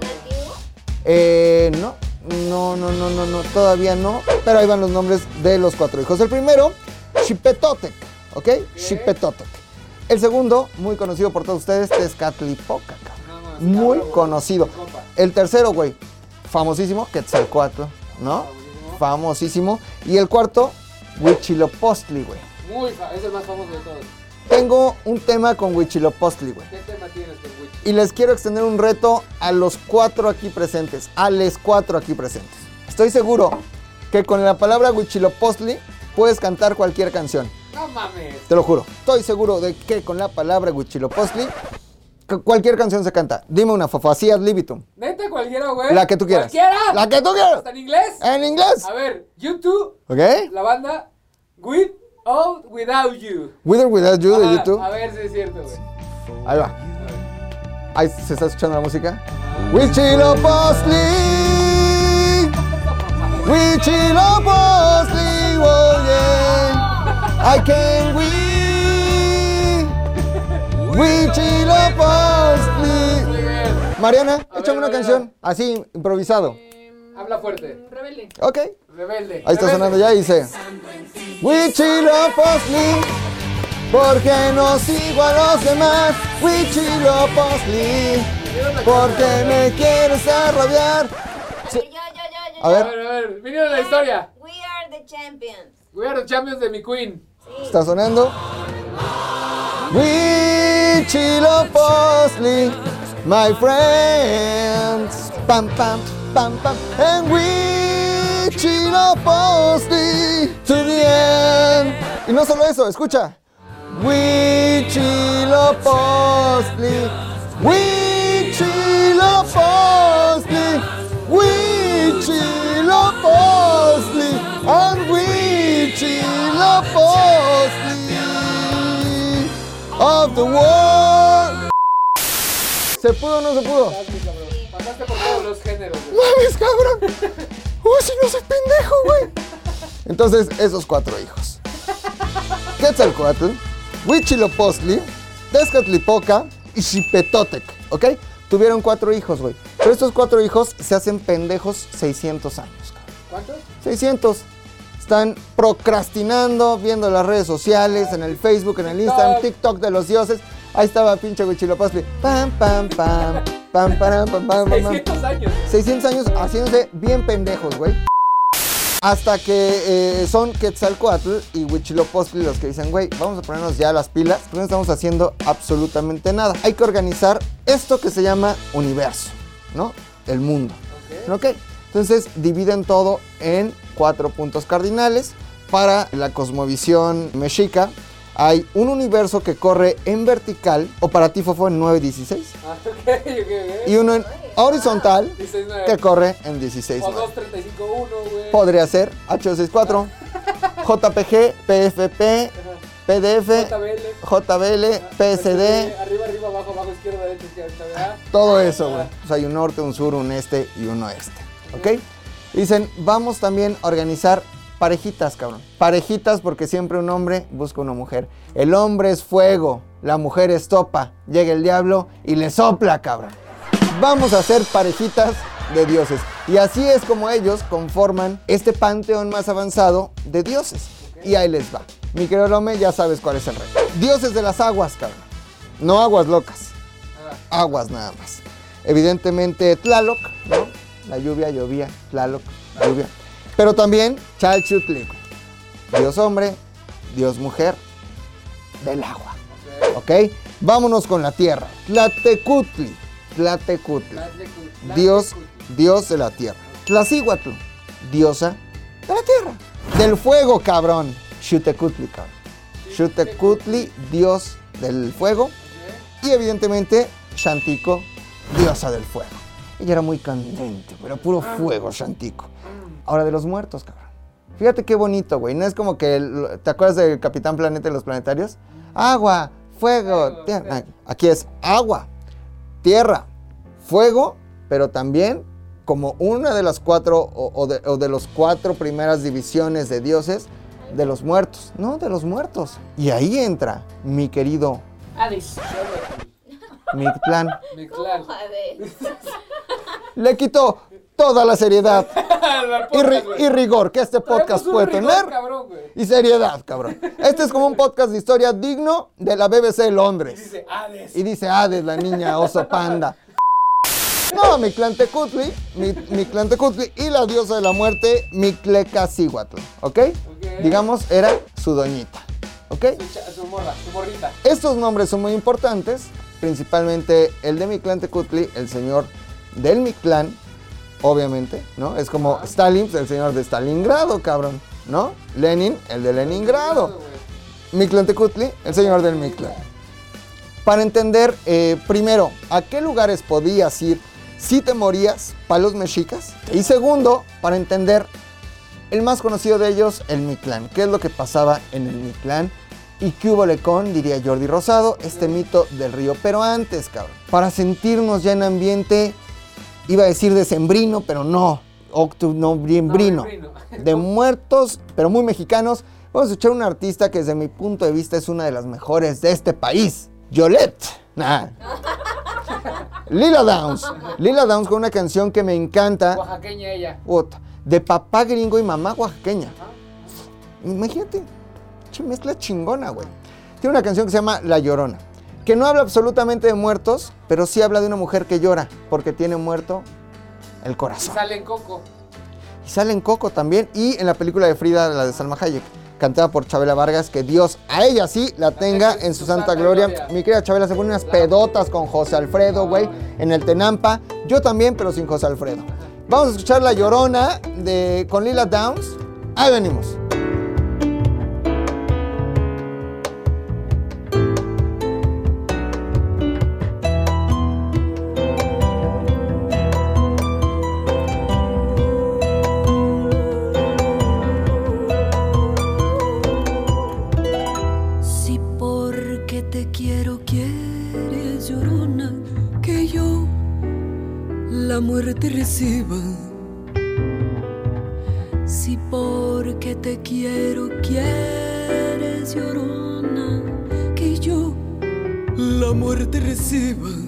Eh, no, no, no, no, no, no, todavía no. Pero ahí van los nombres de los cuatro hijos. El primero, Xipetotec, ¿ok? Xipetotec. El segundo, muy conocido por todos ustedes, Tezcatlipoca, cabrón. No, Muy cabrón, conocido. El tercero, güey, famosísimo, Quetzalcoatl, ¿no? Famosísimo. Y el cuarto, Huichilopostli, güey. Muy es el más famoso de todos. Tengo un tema con Huichilopostli, güey. ¿Qué tema tienes con Witch? Y les quiero extender un reto a los cuatro aquí presentes. A los cuatro aquí presentes. Estoy seguro que con la palabra Huichilopostli puedes cantar cualquier canción. No mames. Te lo juro. Estoy seguro de que con la palabra Huichilopostli cu- cualquier canción se canta. Dime una, Fofo, así ad libitum. Neta, cualquiera, güey. La que tú quieras. ¡Cualquiera! La que tú quieras. ¿Hasta en inglés? En inglés. A ver, YouTube, ¿Ok? la banda With or Without You. With or Without You de YouTube. A ver si es cierto, güey. Ahí va. Ahí se está escuchando la música. Huichilopochtli. Huichilopochtli, oh yeah. I can we. Muy bien. Mariana, échame una canción, así, improvisado. Habla fuerte. Rebelde. Ok. Rebelde. Ahí está Rebelde. sonando ya dice Huichilopochtli Porque no sigo a los demás Huichilopochtli Porque me quieres arrodear Sí. Yo, yo, yo, yo. A A ver, ver, a ver, vinieron la historia. We are the champions. We are the champions de mi queen. está sonando Huichilopochtli My friends Pam, pam, pam, pam And Huichilopochtli To the end Y no solo eso, escucha. Huichilopochtli Huichilopochtli Huichilopochtli And Huichilopochtli Of the world. ¿Se pudo o no se pudo? Pasaste por todos los géneros. ¡Mames, cabrón! ¡Uy, si no soy pendejo, güey! Entonces, esos cuatro hijos. Quetzalcoatl, Huitzilopochtli, Tezcatlipoca y Xipetotec, ¿ok? Tuvieron cuatro hijos, güey. Pero estos cuatro hijos se hacen pendejos 600 años, cabrón. ¿Cuántos? 600. Están procrastinando, viendo las redes sociales, en el Facebook, en el Instagram, TikTok de los dioses. Ahí estaba pinche Huitzilopochtli. Pam, pam, pam, pam, pam, pam, pam. 600 años. 600 años haciéndose bien pendejos, güey. Hasta que eh, son Quetzalcoatl y Huitzilopochtli los que dicen, güey, vamos a ponernos ya las pilas, porque no estamos haciendo absolutamente nada. Hay que organizar esto que se llama universo, ¿no? El mundo. ¿Ok? Entonces dividen todo en cuatro puntos cardinales. Para la cosmovisión mexica, hay un universo que corre en vertical, o para ti Fofo en 9.16, Ah, ok, ok, ok. y uno en horizontal, 16, que corre en 16. O 235, 1, güey. Podría ser H264, JPG, PFP, PDF, JBL. JBL, PSD, Arriba, arriba, abajo, abajo, izquierda, derecha, izquierda, ¿verdad? todo eso, güey. Pues hay un norte, un sur, un este y un oeste. ¿Ok? Dicen, vamos también a organizar parejitas, cabrón. Parejitas porque siempre un hombre busca una mujer. El hombre es fuego, la mujer es topa. Llega el diablo y le sopla, cabrón. Vamos a hacer parejitas de dioses. Y así es como ellos conforman este panteón más avanzado de dioses. Y ahí les va. Mi querido Lome, ya sabes cuál es el rey. Dioses de las aguas, cabrón. No aguas locas. Aguas nada más. Evidentemente Tlaloc, ¿no? La lluvia, llovía, Tlaloc, lluvia. Pero también Chalchutlic. Dios hombre, Dios mujer, del agua. ¿Ok? Vámonos con la tierra. Tlatecutli. Tlatecutli. Dios, Dios de la tierra. Tlacíhuatl, diosa de la tierra. Del fuego, cabrón. Xutecutli, cabrón. Xutecutli, dios del fuego. Y evidentemente, Shantico, diosa del fuego. Ella era muy candente, pero puro fuego, Shantico. Ahora de los muertos, cabrón. Fíjate qué bonito, güey. No es como que. el- ¿Te acuerdas del Capitán Planeta y los planetarios? Agua, fuego, tierra. Aquí es agua, tierra, fuego, pero también como una de las cuatro o, o de, o de los cuatro primeras divisiones de dioses de los muertos. No, de los muertos. Y ahí entra mi querido Hades. Mictlán. Mi clan. Hades. Le quitó toda la seriedad y, ri- podcast, y rigor que este podcast Traemos un puede rigor, tener. cabrón. Y seriedad, cabrón. Este es como un podcast de historia digno de la BBC de Londres. Dice Hades. Y dice Hades, la niña oso panda. No, Mictlantecutli, mi, Mictlantecutli y la diosa de la muerte, Mictlecacihuatl, ¿ok? Digamos, era su doñita, ¿ok? Su, su morra, su morrita. Estos nombres son muy importantes, principalmente el de Mictlantecutli, el señor del Mictlán, obviamente, ¿no? Es como Stalin, el señor de Stalingrado, cabrón, ¿no? Lenin, el de Leningrado. Mictlantecutli, el señor del Mictlán. para entender, eh, primero, a qué lugares podías ir si te morías para los mexicas. Y segundo, para entender el más conocido de ellos, el Mictlán. ¿Qué es lo que pasaba en el Mictlán? Y qué hubo con, diría Jordi Rosado, este mito del río. Pero antes, cabrón, para sentirnos ya en ambiente, iba a decir decembrino, pero no, octunoviembrino, No, de muertos, pero muy mexicanos. Vamos a escuchar a un artista que desde mi punto de vista es una de las mejores de este país, Yolette. Nah. Lila Downs. Lila Downs con una canción que me encanta. Oaxaqueña ella. De papá gringo y mamá oaxaqueña. Imagínate, mezcla chingona, güey. Tiene una canción que se llama La Llorona, que no habla absolutamente de muertos, pero sí habla de una mujer que llora porque tiene muerto el Y corazón. sale en Coco. Y sale en Coco también y en la película de Frida, la de Salma Hayek, cantada por Chabela Vargas, que Dios a ella sí la tenga en su santa gloria. Mi querida Chabela se pone unas pedotas con José Alfredo, güey, en el Tenampa. Yo también, pero sin José Alfredo. Vamos a escuchar La Llorona de, con Lila Downs. Ahí venimos. Muerte reciba. Si porque te quiero quieres llorona que yo la muerte reciba.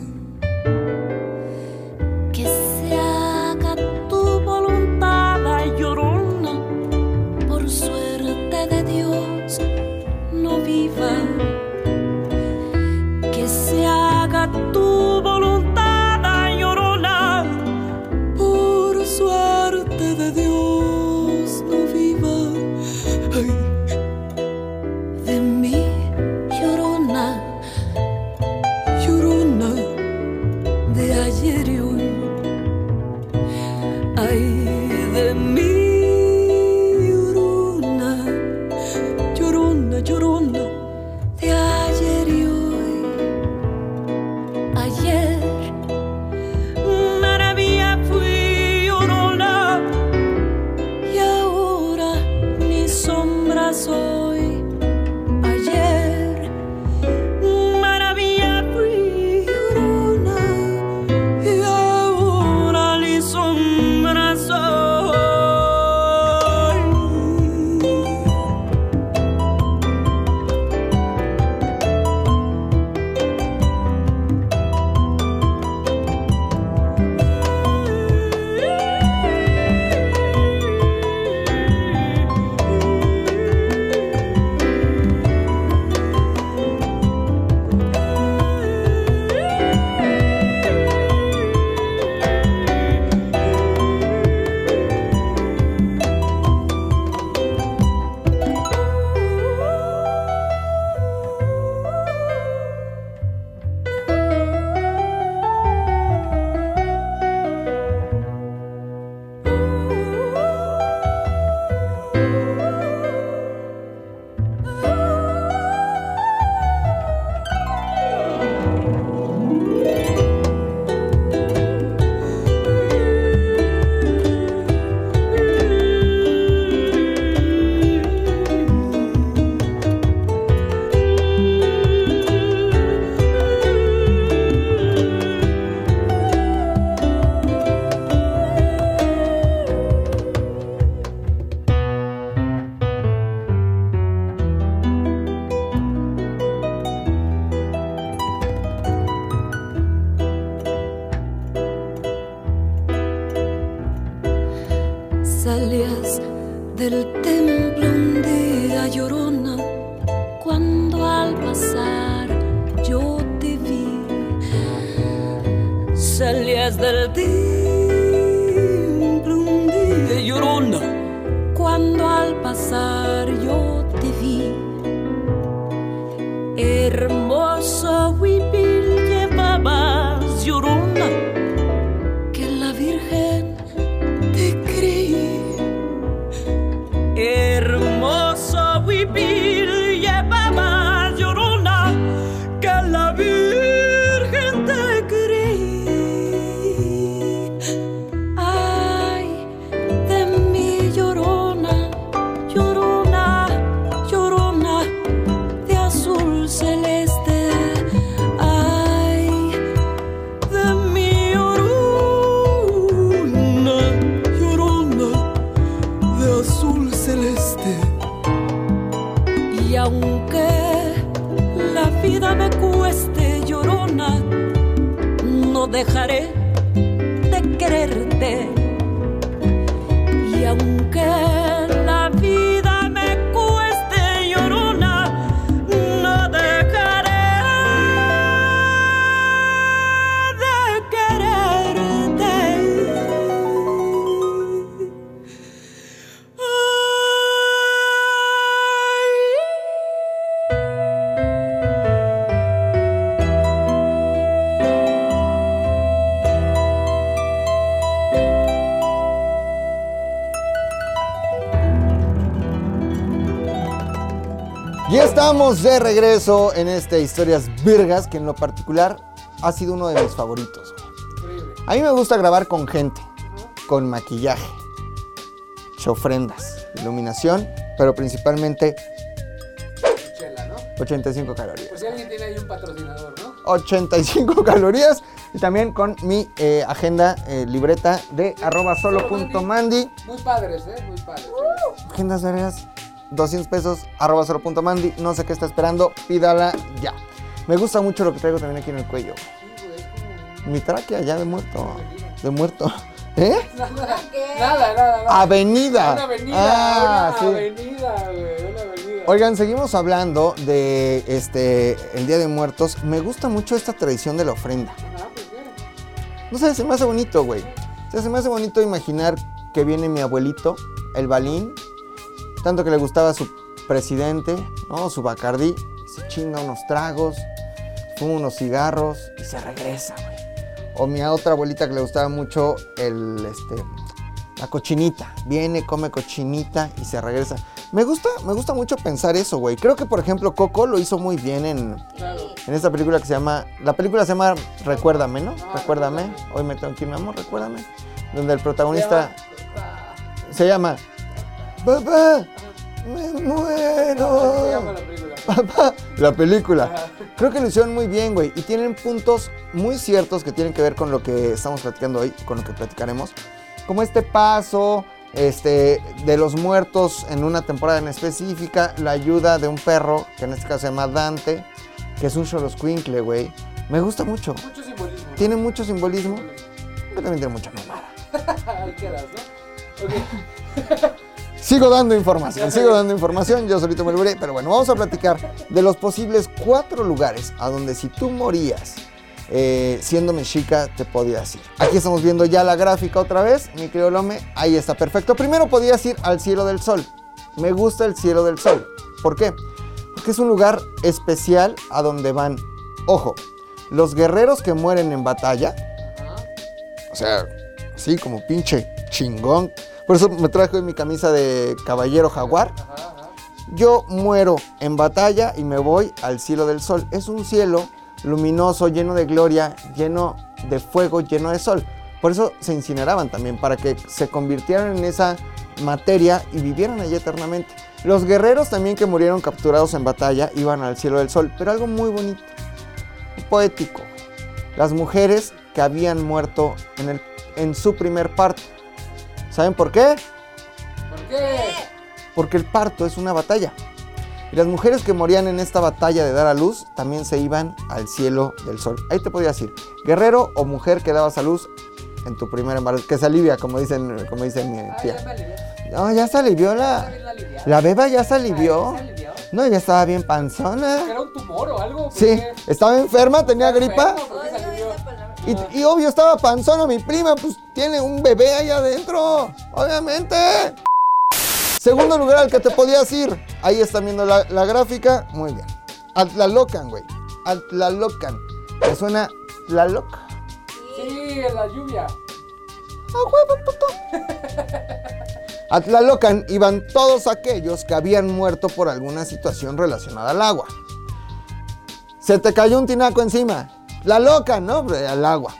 Estamos de regreso en este Historias Virgas, que en lo particular ha sido uno de mis favoritos. A mí me gusta grabar con gente, con maquillaje, ofrendas, iluminación, pero principalmente Chela, ¿no? 85 calorías. Por si alguien tiene ahí un patrocinador, ¿no? 85 calorías y también con mi eh, agenda eh, libreta de arroba solo punto mandi. Muy padres, ¿eh? Muy padres. Agendas vergas, 200 pesos, arroba solo punto mandi. No sé qué está esperando, pídala ya. Me gusta mucho lo que traigo también aquí en el cuello. Mi tráquea ya de muerto. De muerto. ¿Eh? Nada, nada, nada. Avenida. Una avenida, Ah, una sí. avenida, güey, una avenida. Oigan, seguimos hablando de este el Día de Muertos. Me gusta mucho esta tradición de la ofrenda. Ajá, pues. No sé, se me hace bonito, güey. O sea, se me hace bonito imaginar que viene mi abuelito, el Balín, tanto que le gustaba su presidente, ¿no? Su Bacardí, se chinga unos tragos, fuma unos cigarros y se regresa, güey. O mi otra abuelita que le gustaba mucho el, este, la cochinita. Viene, come cochinita y se regresa. Me gusta, me gusta mucho pensar eso, güey. Creo que, por ejemplo, Coco lo hizo muy bien en, en esta película que se llama. La película se llama Recuérdame, ¿no? Recuérdame. Hoy me tengo que ir, mi amor, recuérdame. Donde el protagonista se llama. Papá, me muero. Papá, la película. Creo que lo hicieron muy bien, güey. Y tienen puntos muy ciertos que tienen que ver con lo que estamos platicando hoy, con lo que platicaremos. Como este paso, este, de los muertos en una temporada en específica, la ayuda de un perro, que en este caso se llama Dante, que es un Xoloscuincle, güey. Me gusta mucho. Mucho simbolismo. Tiene mucho simbolismo, pero también tiene mucha mamada. Ahí quedas, ¿no? Ok. Sigo dando información, sigo dando información, yo solito me olvidé, pero bueno, vamos a platicar de los posibles cuatro lugares a donde si tú morías eh, siendo mexica te podías ir. Aquí estamos viendo ya la gráfica otra vez, mi querido Lome, ahí está perfecto. Primero podías ir al cielo del sol. Me gusta el cielo del sol. ¿Por qué? Porque es un lugar especial a donde van, ojo, los guerreros que mueren en batalla, o sea, sí, como pinche chingón. Por eso me traje hoy mi camisa de caballero jaguar. Yo muero en batalla y me voy al cielo del sol. Es un cielo luminoso, lleno de gloria, lleno de fuego, lleno de sol. Por eso se incineraban también, para que se convirtieran en esa materia y vivieran allí eternamente. Los guerreros también que murieron capturados en batalla iban al cielo del sol, pero algo muy bonito, poético. Las mujeres que habían muerto en, el, en su primer parto. ¿Saben por qué? ¿Por qué? Porque el parto es una batalla. Y las mujeres que morían en esta batalla de dar a luz también se iban al cielo del sol. Ahí te podías ir. Guerrero o mujer que dabas a luz en tu primer embarazo. Que se alivia, como dicen, como dicen mi ya tía. No, ya se alivió la. La beba ya se alivió. ¿Ya se alivió? No, ya estaba bien panzona. ¿Era un tumor o algo? ¿Por Sí, estaba enferma, tenía ¿Estaba gripa. Y, y obvio estaba panzona mi prima, pues tiene un bebé ahí adentro, obviamente. Segundo lugar al que te podías ir. Ahí están viendo la, la gráfica. Muy bien. Atlalocan, güey. Atlalocan. Me suena la loca. Sí, en la lluvia. ¡A huevo, puto! A Tlalocan iban todos aquellos que habían muerto por alguna situación relacionada al agua. Se te cayó un tinaco encima. La locan, ¿no? Al agua.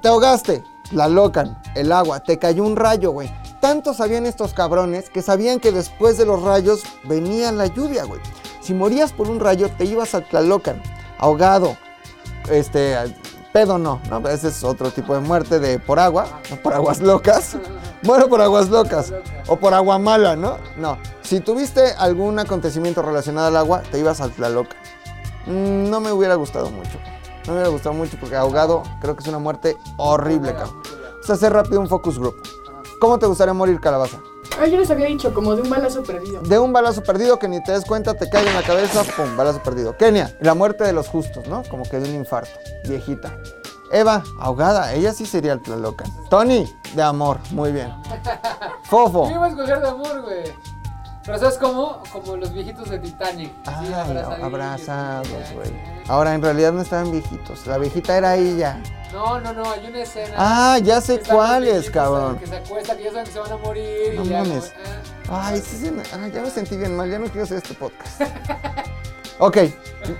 Te ahogaste. La locan. El agua. Te cayó un rayo, güey. Tanto sabían estos cabrones que sabían que después de los rayos venía la lluvia, güey. Si morías por un rayo, te ibas a Tlalocan. Ahogado. Este. Pedo no, no, ese es otro tipo de muerte de por agua, no por aguas locas. Muero por aguas locas. O por agua mala, ¿no? No. Si tuviste algún acontecimiento relacionado al agua, te ibas al Tlaloca. Mm, no me hubiera gustado mucho. No me hubiera gustado mucho porque ahogado creo que es una muerte horrible, cabrón. O sea, hacer rápido un focus group. ¿Cómo te gustaría morir, calabaza? Ay, yo les había dicho, como de un balazo perdido. De un balazo perdido que ni te des cuenta, te cae en la cabeza, pum, balazo perdido. Kenia, la muerte de los justos, ¿no? Como que de un infarto. Viejita. Eva, ahogada, ella sí sería el Tlalocan. Tony, de amor, muy bien. Fofo. Yo iba a escoger de amor, güey. Pero ¿sabes cómo? Como los viejitos de Titanic. Ay, abrazados, güey. Ahora, en realidad no estaban viejitos. La viejita era ella. No, no, no, hay una escena. Ah, ya sé cuáles, viejitos, cabrón. Que se acuestan, que ya saben que se van a morir. No y ya, mames. como, ah. Ay, sí, sí, ay, ya me sentí bien mal. Ya no quiero hacer este podcast. Ok,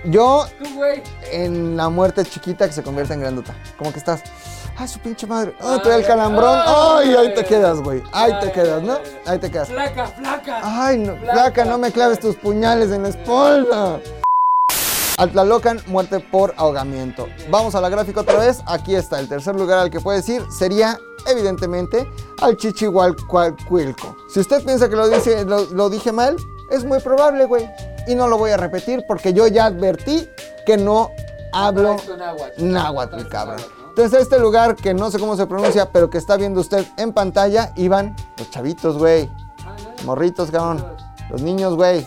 yo Tú, güey. en la muerte chiquita que se convierte en grandota. Como que estás. Ay, su pinche madre. Ay, trae el calambrón. Ay, ahí te quedas, güey. Ahí te quedas, ¿no? Ahí te quedas. Flaca, flaca. Ay, no, Flaca, flaca, no me claves tus puñales en la espalda. Al Tlalocan, muerte por ahogamiento. Vamos a la gráfica otra vez. Aquí está. El tercer lugar al que puedes ir sería, evidentemente, al Chichihualcuilco. Si usted piensa que lo, dice, lo, lo dije mal, es muy probable, güey. Y no lo voy a repetir porque yo ya advertí que no hablo náhuatl. náhuatl, cabrón. Entonces, a este lugar que no sé cómo se pronuncia, pero que está viendo usted en pantalla, iban los chavitos, güey. Morritos, cabrón. Los niños, güey.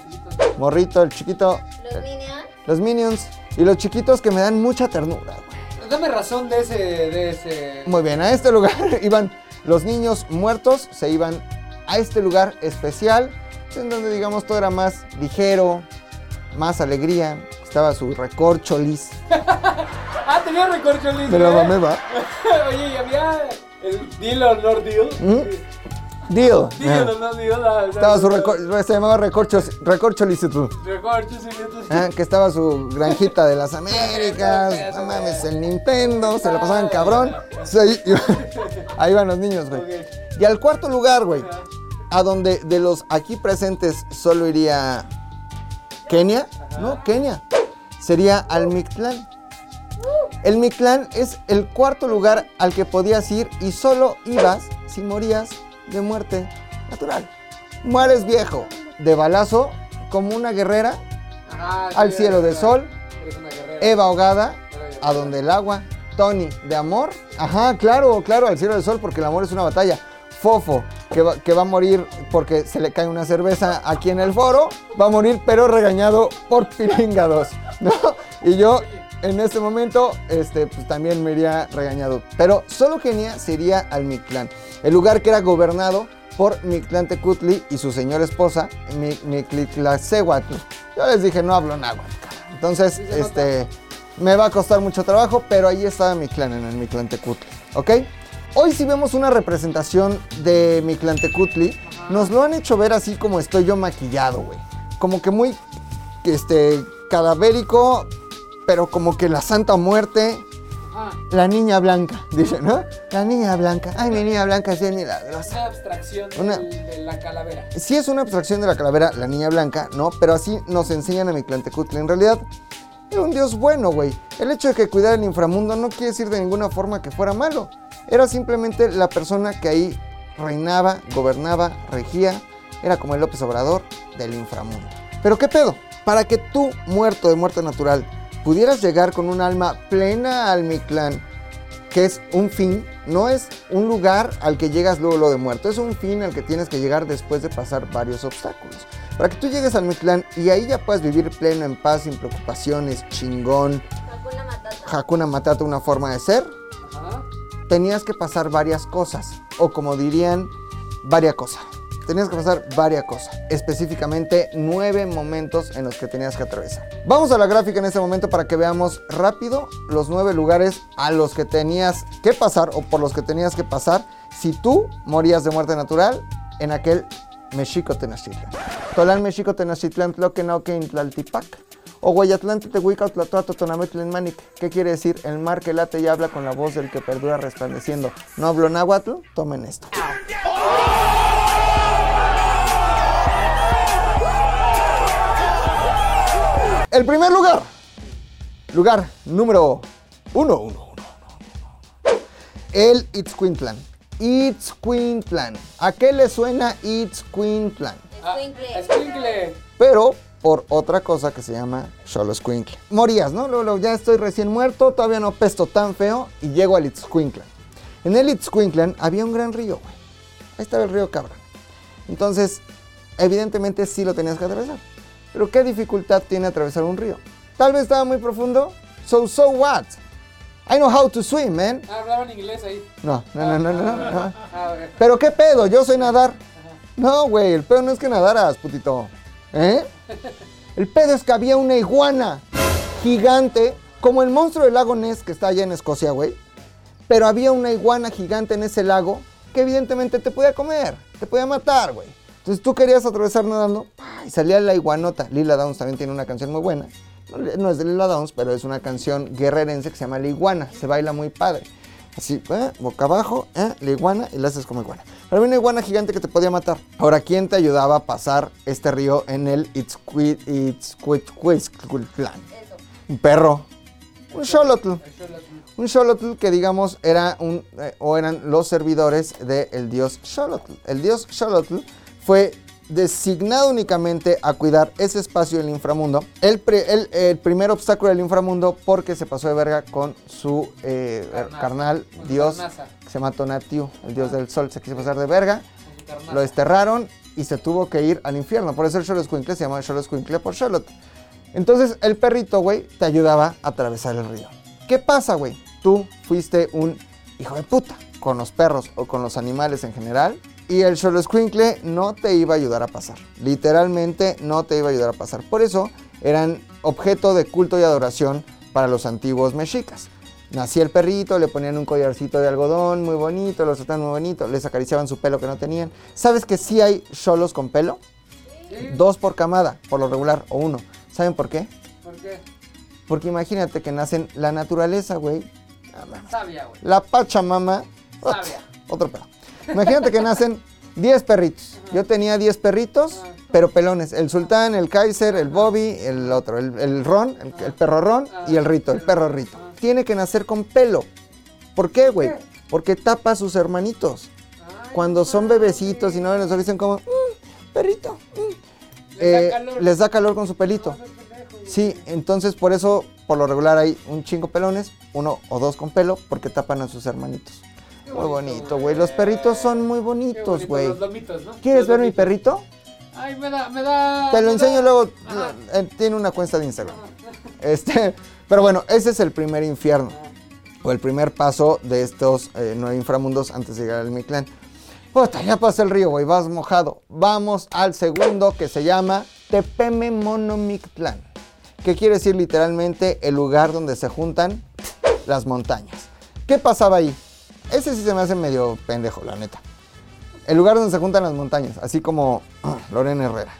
Morrito, el chiquito. Los Minions. Los minions. Y los chiquitos que me dan mucha ternura, güey. Dame razón de ese, de ese. Muy bien, a este lugar iban los niños muertos, se iban a este lugar especial, en donde digamos todo era más ligero, más alegría. Estaba su recorcholis Ah, tenía recorcholis. de la güey. mameba. Oye, y había el deal or no deal. ¿Mm? Deal. Deal or no deal. ah, Estaba su recor- se llamaba recorchos, recorcholis y tú. Netos. Ah, que estaba su granjita de las Américas, no mames, el Nintendo, se la pasaban cabrón. Entonces ahí, iba- ahí van los niños, güey. Y al cuarto lugar, güey, a donde de los aquí presentes solo iría Kenia, ¿no? Kenia. Sería al Mictlán. El Mictlán es el cuarto lugar al que podías ir y solo ibas si morías de muerte natural. Mueres viejo, de balazo, como una guerrera, Ajá, sí, al cielo de sol. Eva ahogada, a donde el agua, Tony de amor, ajá, claro, claro, al cielo del sol, porque el amor es una batalla. Fofo, que va, que va a morir porque se le cae una cerveza aquí en el foro, va a morir pero regañado por Pilinga 2, ¿no? Y yo en este momento, este, pues también me iría regañado. Pero solo Kenia se iría al Mictlán, el lugar que era gobernado por Mictlán Tecutli y su señora esposa, Mi- Mictlacehuatl. Yo les dije, no hablo náhuatl, cabrón. Entonces, este, me va a costar mucho trabajo, pero ahí estaba mi clan en el Mictlán Tecutli, ¿ok? Hoy sí vemos una representación de Mictlán Tecutli. Nos lo han hecho ver así como estoy yo maquillado, güey. Como que muy, este, cadavérico, pero como que la Santa Muerte, Ajá. la niña blanca, dice, ¿no? La niña blanca. Ay, mi niña blanca es bien milagrosa. Una abstracción Una- de la calavera. Sí es una abstracción de la calavera, la niña blanca, ¿no? Pero así nos enseñan a Mictlantecutli. En realidad, era un dios bueno, güey. El hecho de que cuidara el inframundo no quiere decir de ninguna forma que fuera malo. Era simplemente la persona que ahí reinaba, gobernaba, regía. Era como el López Obrador del inframundo. Pero ¿qué pedo? Para que tú, muerto de muerte natural, pudieras llegar con un alma plena al Mictlán, que es un fin, no es un lugar al que llegas luego lo de muerto, es un fin al que tienes que llegar después de pasar varios obstáculos. Para que tú llegues al Mictlán y ahí ya puedas vivir pleno, en paz, sin preocupaciones, chingón, Hakuna Matata. Hakuna Matata, una forma de ser. Tenías que pasar varias cosas, o como dirían, varias cosas. Tenías que pasar varias cosas, específicamente nueve momentos en los que tenías que atravesar. Vamos a la gráfica en este momento para que veamos rápido los nueve lugares a los que tenías que pasar o por los que tenías que pasar si tú morías de muerte natural en aquel Mexico Tenochtitlan. Tolán Mexico Tenochtitlan Intlaltipac. O Guayatlante Tehuica Tlatoato Tonametlen Manic. ¿Qué quiere decir? El mar que late y habla con la voz del que perdura resplandeciendo. No hablo náhuatl, tomen esto. El primer lugar. Lugar número uno, uno, uno, uno, uno. El Itzcuintlan. Itzcuintlan. ¿A qué le suena Itzcuintlan? Ah, Escuincle. Pero por otra cosa que se llama Solo Squinkle. Morías, ¿no? Luego, ya estoy recién muerto, todavía no pesto tan feo y llego al Itzcuintlan. En el Itzcuintlan había un gran río, güey. Ahí estaba el río Cabra. Entonces, evidentemente sí lo tenías que atravesar. Pero ¿qué dificultad tiene atravesar un río? Tal vez estaba muy profundo. So, so what? I know how to swim, man. Ah, hablaban inglés ahí. No, no, no, no, no. no. Ah. Pero qué pedo, yo sé nadar. No, güey, el pedo no es que nadaras, putito. ¿Eh? El pedo es que había una iguana gigante, como el monstruo del lago Ness que está allá en Escocia, güey. Pero había una iguana gigante en ese lago que evidentemente te podía comer, te podía matar, güey. Entonces tú querías atravesar nadando y salía la iguanota. Lila Downs también tiene una canción muy buena. No es de Lila Downs, pero es una canción guerrerense que se llama La Iguana. Se baila muy padre. Así, ¿eh? boca abajo, ¿eh? la iguana y la haces como iguana. Pero había una iguana gigante que te podía matar. Ahora, ¿quién te ayudaba a pasar este río en el Itzcuintlan? Un perro. Un xolotl. Un xolotl que digamos era un, eh, o eran los servidores del dios Xolotl. El dios Xolotl fue designado únicamente a cuidar ese espacio del inframundo. El, pre- el- el primer obstáculo del inframundo porque se pasó de verga con su eh, Carnal. carnal, Con su dios carnaza. que se llama Tonatiuh, el dios del sol. Se quiso pasar de verga, lo desterraron y se tuvo que ir al infierno. Por eso el Xoloscuincle se llama Xoloscuincle por Xolotl. Entonces el perrito, güey, te ayudaba a atravesar el río. ¿Qué pasa, güey? Tú fuiste un hijo de puta con los perros o con los animales en general. Y el Xoloscuincle no te iba a ayudar a pasar. Literalmente no te iba a ayudar a pasar. Por eso eran objeto de culto y adoración para los antiguos mexicas. Nacía el perrito, le ponían un collarcito de algodón muy bonito, los trataban muy bonito, les acariciaban su pelo que no tenían. ¿Sabes que sí hay cholos con pelo? Dos por camada, por lo regular, o uno. ¿Saben por qué? ¿Por qué? Porque imagínate que nacen la naturaleza, güey. Sabia, güey. La Pachamama. Sabia. Otro pedo. Imagínate que nacen 10 perritos. Yo tenía 10 perritos, pero pelones. El sultán, el Kaiser, el Bobby, el otro, el, el Ron, el, el perro Ron y el Rito, el perro Rito. Tiene que nacer con pelo. ¿Por qué, güey? Porque tapa a sus hermanitos. Cuando son bebecitos y no les dicen como, "Mm, perrito. mm", Les da eh, calor. les da calor con su pelito. Sí, entonces por eso, por lo regular hay un chingo pelones, uno o dos con pelo, porque tapan a sus hermanitos. Muy bonito, güey. Los perritos son muy bonitos, bonito, güey. ¿Quieres Los ver mi perrito? Ay, me da, me da. Te lo enseño da- luego. Ajá. eh, Tiene una cuenta de Instagram. Este, pero bueno, ese es el primer infierno. O el primer paso de estos eh, nueve inframundos antes de llegar al Mictlán. Puta, ya pasó el río, güey, vas mojado. Vamos al segundo que se llama Tepeme Monomictlán. Que quiere decir literalmente el lugar donde se juntan las montañas. ¿Qué pasaba ahí? Ese sí se me hace medio pendejo, la neta. El lugar donde se juntan las montañas, así como Lorena Herrera.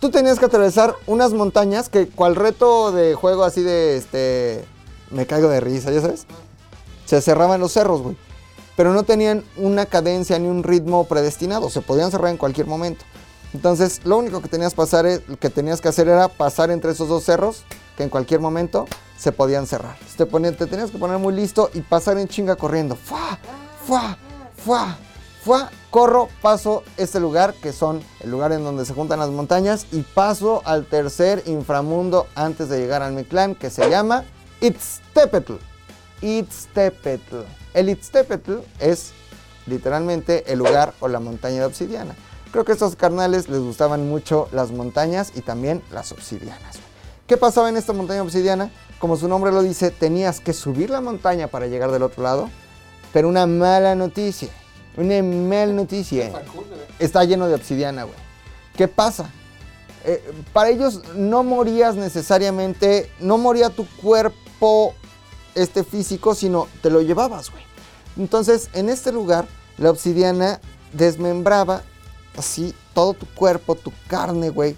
Tú tenías que atravesar unas montañas que cual reto de juego así de este me caigo de risa, ¿ya sabes? Se cerraban los cerros, güey. Pero no tenían una cadencia ni un ritmo predestinado, se podían cerrar en cualquier momento. Entonces, lo único que tenías, pasar, que, tenías que hacer era pasar entre esos dos cerros, que en cualquier momento se podían cerrar. Te, ponías- te tenías que poner muy listo y pasar en chinga corriendo. ¡Fua! ¡Fua! ¡Fua! ¡Fua! Corro, paso este lugar, que son el lugar en donde se juntan las montañas, y paso al tercer inframundo antes de llegar al Mictlán, que se llama Itztepetl. Itztepetl. El Itztepetl es literalmente el lugar o la montaña de obsidiana. Creo que a estos carnales les gustaban mucho las montañas y también las obsidianas. ¿Qué pasaba en esta montaña obsidiana? Como su nombre lo dice, tenías que subir la montaña para llegar del otro lado, pero una mala noticia, una mala noticia. Está lleno de obsidiana, güey. ¿Qué pasa? Eh, para ellos no morías necesariamente, no moría tu cuerpo este físico, sino te lo llevabas, güey. Entonces, en este lugar, la obsidiana desmembraba así todo tu cuerpo, tu carne, güey.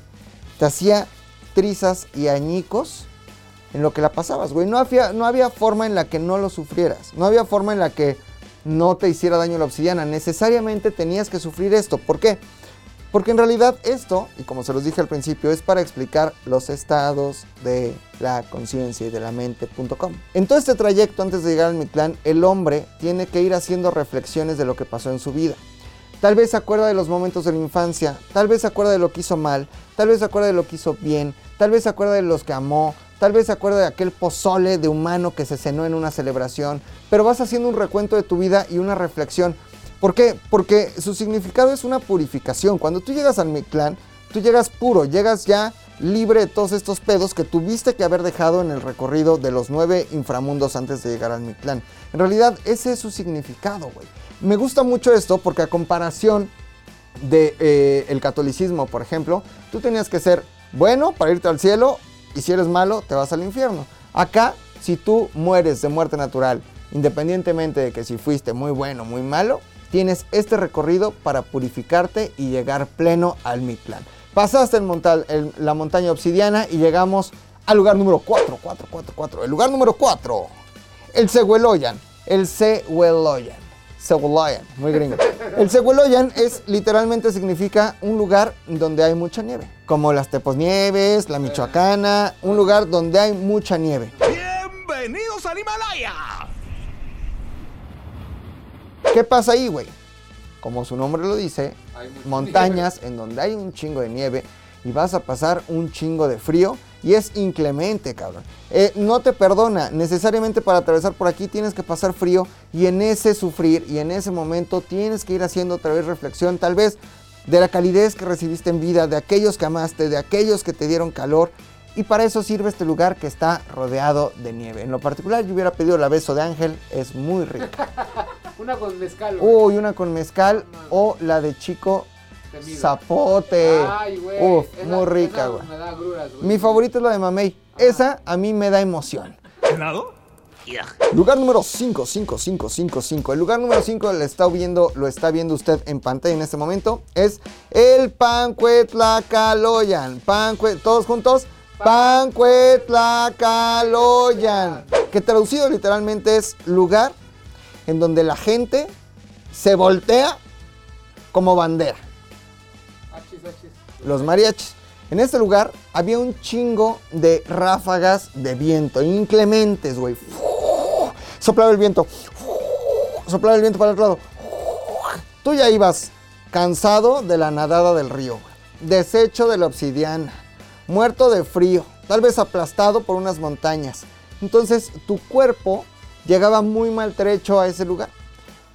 Te hacía trizas y añicos en lo que la pasabas, güey. No había, no había forma en la que no lo sufrieras. No había forma en la que no te hiciera daño la obsidiana. Necesariamente tenías que sufrir esto. ¿Por qué? Porque en realidad esto, y como se los dije al principio, es para explicar los estados de la conciencia y de la mente.com. En todo este trayecto antes de llegar al Mictlán, el hombre tiene que ir haciendo reflexiones de lo que pasó en su vida. Tal vez se acuerda de los momentos de la infancia, tal vez se acuerda de lo que hizo mal, tal vez se acuerda de lo que hizo bien, tal vez se acuerda de los que amó, tal vez se acuerda de aquel pozole de humano que se cenó en una celebración, pero vas haciendo un recuento de tu vida y una reflexión. ¿Por qué? Porque su significado es una purificación. Cuando tú llegas al Mictlán, tú llegas puro, llegas ya libre de todos estos pedos que tuviste que haber dejado en el recorrido de los nueve inframundos antes de llegar al Mictlán. En realidad, ese es su significado, güey. Me gusta mucho esto porque a comparación de eh, el catolicismo, por ejemplo, tú tenías que ser bueno para irte al cielo y si eres malo te vas al infierno. Acá, si tú mueres de muerte natural, independientemente de que si fuiste muy bueno o muy malo, tienes este recorrido para purificarte y llegar pleno al Mictlán. Pasaste el la montaña obsidiana y llegamos al lugar número 4, 4, 4, 4. El lugar número 4, el Sehueloyan. El Sehueloyan. Sehueloyan, muy gringo. El Sehueloyan es literalmente significa un lugar donde hay mucha nieve. Como las Tepos Nieves, la Michoacana, un lugar donde hay mucha nieve. ¡Bienvenidos al Himalaya! ¿Qué pasa ahí, güey? Como su nombre lo dice, montañas en donde hay un chingo de nieve y vas a pasar un chingo de frío y es inclemente, cabrón. Eh, no te perdona, necesariamente para atravesar por aquí tienes que pasar frío y en ese sufrir y en ese momento tienes que ir haciendo otra vez reflexión, tal vez de la calidez que recibiste en vida, de aquellos que amaste, de aquellos que te dieron calor. Y para eso sirve este lugar que está rodeado de nieve. En lo particular yo hubiera pedido la beso de ángel, es muy rica. Una con mezcal. Uy, una con mezcal o la de chico Temido. zapote. Ay, güey. Uf, esa- muy rica, güey. Me da agruras, güey. Mi favorita es la de mamey. Esa a mí me da emoción. ¿Helado? Lugar número 5, 5, 5, 5, 5. El lugar número 5 lo está viendo, lo está viendo usted en pantalla en este momento. Es el Pancuetlacaloyan. Pancue, todos juntos. Pancuetlacaloyan. Que traducido literalmente es lugar en donde la gente se voltea como bandera. Los mariachis. En este lugar había un chingo de ráfagas de viento, inclementes, güey. Soplaba el viento. Soplaba el viento para el otro lado. Tú ya ibas cansado de la nadada del río, güey. Deshecho de la obsidiana. Muerto de frío. Tal vez aplastado por unas montañas. Entonces tu cuerpo llegaba muy maltrecho a ese lugar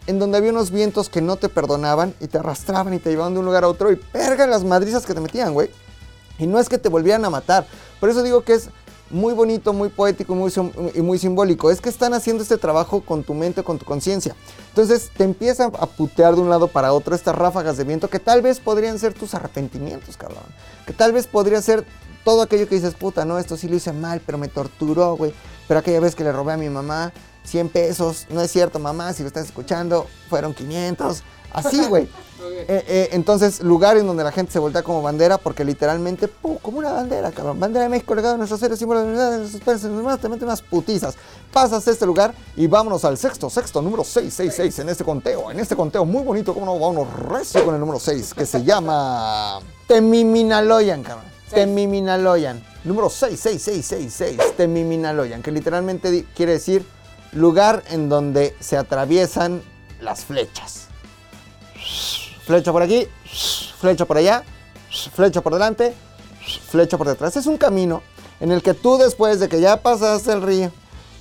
en donde había unos vientos que no te perdonaban y te arrastraban y te llevaban de un lugar a otro y perga las madrizas que te metían, güey. Y no es que te volvieran a matar. Por eso digo que es muy bonito, muy poético muy, y muy simbólico. Es que están haciendo este trabajo con tu mente, con tu conciencia. Entonces te empiezan a putear de un lado para otro estas ráfagas de viento que tal vez podrían ser tus arrepentimientos, cabrón. Que tal vez podría ser todo aquello que dices, puta, no, esto sí lo hice mal, pero me torturó, güey. Pero aquella vez que le robé a mi mamá 100 pesos, no es cierto, mamá, si lo estás escuchando, fueron 500. Así, güey. Eh, eh, entonces, lugares donde la gente se voltea como bandera, porque literalmente, ¡pum! como una bandera, cabrón. Bandera de México, legado de nuestros seres, símbolo de unidad, de nuestros padres, de nuestros te mete unas putizas. Pasas a este lugar y vámonos al sexto, sexto, número 666 en este conteo. En este conteo muy bonito, como no, vámonos recio con el número 6, que se llama Temiminaloyan, cabrón. Temiminaloyan. Número 66666, Temiminaloyan, que literalmente quiere decir lugar en donde se atraviesan las flechas. Flecha por aquí, flecha por allá, flecha por delante, flecha por detrás. Es un camino en el que tú después de que ya pasaste el río,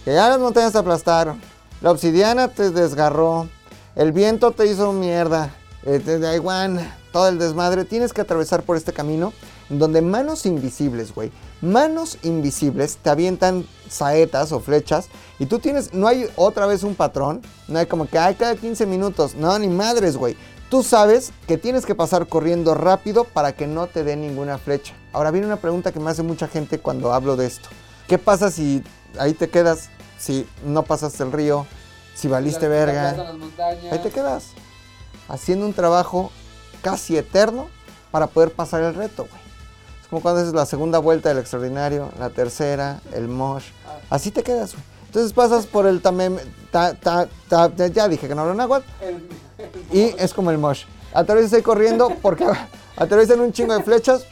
que ya las montañas te aplastaron, la obsidiana te desgarró, el viento te hizo mierda, eh, te da igual, todo el desmadre, tienes que atravesar por este camino donde manos invisibles, güey, manos invisibles te avientan saetas o flechas y tú tienes, no hay otra vez un patrón, no hay como que hay cada 15 minutos, no, ni madres, güey. Tú sabes que tienes que pasar corriendo rápido para que no te dé ninguna flecha. Ahora viene una pregunta que me hace mucha gente cuando hablo de esto. ¿Qué pasa si ahí te quedas, si no pasaste el río, si valiste verga? plazas, las montañas. Ahí te quedas. Haciendo un trabajo casi eterno para poder pasar el reto, güey. Es como cuando haces la segunda vuelta del extraordinario, la tercera, el mosh. Así te quedas, güey. Entonces pasas por el tamem, ta, ta, ta, ya dije que no hablo náhuatl. Y es como el mosh. Atraviesas ahí corriendo porque Atraviesan un chingo de flechas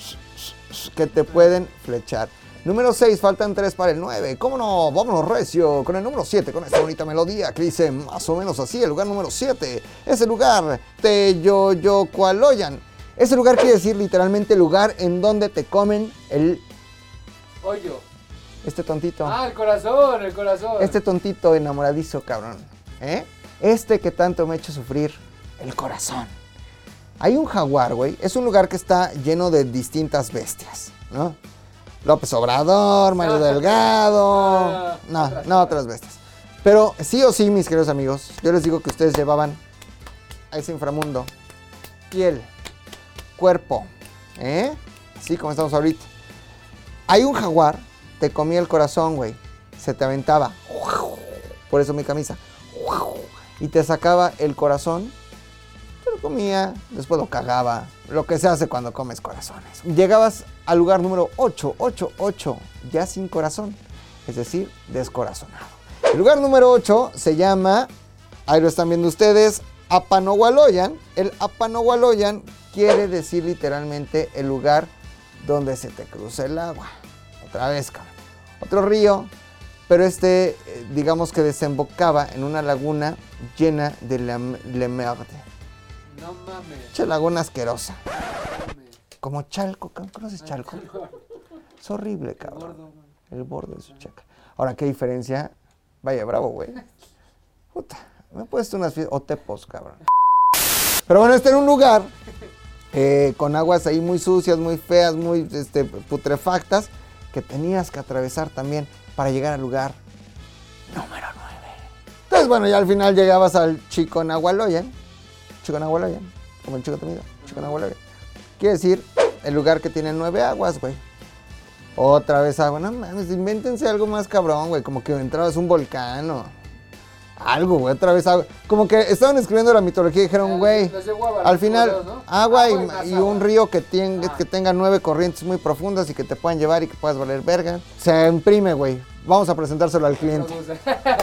que te pueden flechar. Número 6, faltan 3 para el 9. ¿Cómo no? Vámonos recio con el número 7, con esta bonita melodía que dice más o menos así. El lugar número 7 es el lugar Teyoyocualoyan. Ese lugar quiere decir literalmente lugar en donde te comen el... Hoyo. Este tontito. Ah, el corazón, el corazón. Este tontito enamoradizo, cabrón. ¿Eh? Este que tanto me ha hecho sufrir. El corazón. Hay un jaguar, güey. Es un lugar que está lleno de distintas bestias, ¿no? López Obrador, Mario Delgado. Ah, No, no otras bestias. Pero sí o sí, mis queridos amigos, yo les digo que ustedes llevaban a ese inframundo piel, cuerpo, ¿eh? Así como estamos ahorita. Hay un jaguar, te comía el corazón, güey. Se te aventaba. Por eso mi camisa. Y te sacaba el corazón. Te lo comía, después lo cagaba. Lo que se hace cuando comes corazones. Llegabas al lugar número 8, 8, 8, ya sin corazón. Es decir, descorazonado. El lugar número 8 se llama, ahí lo están viendo ustedes, Apanohualoyan. El Apanohualoyan quiere decir literalmente el lugar donde se te cruza el agua. Otra vez, cabrón. Otro río, pero este, eh, digamos que desembocaba en una laguna llena de lem- lemerde. No mames. Che laguna asquerosa. mames. Como Chalco, cabrón. ¿Conoces Chalco? Es horrible, cabrón. Gordo, man. El borde de su chaca. Ahora, ¿qué diferencia? Vaya, bravo, güey. Puta, me he puesto unas o tepos, cabrón. Pero bueno, este era un lugar eh, con aguas ahí muy sucias, muy feas, muy este, putrefactas, que tenías que atravesar también para llegar al lugar número 9. Entonces, bueno, ya al final llegabas al Chico Nahualoyan. Chico Nahualoyan, como el chico temido. Chico Nahualoyan. Quiere decir el lugar que tiene nueve aguas, güey. Otra vez agua. No mames, invéntense algo más cabrón, güey. Como que entrabas un volcán o algo, güey. Otra vez agua. Como que estaban escribiendo la mitología y dijeron, Ah, güey. Al final, ¿no? agua y, Agua y un río que, tenga, Ah. que tenga nueve corrientes muy profundas y que te puedan llevar y que puedas valer verga. Se imprime, güey. Vamos a presentárselo al cliente.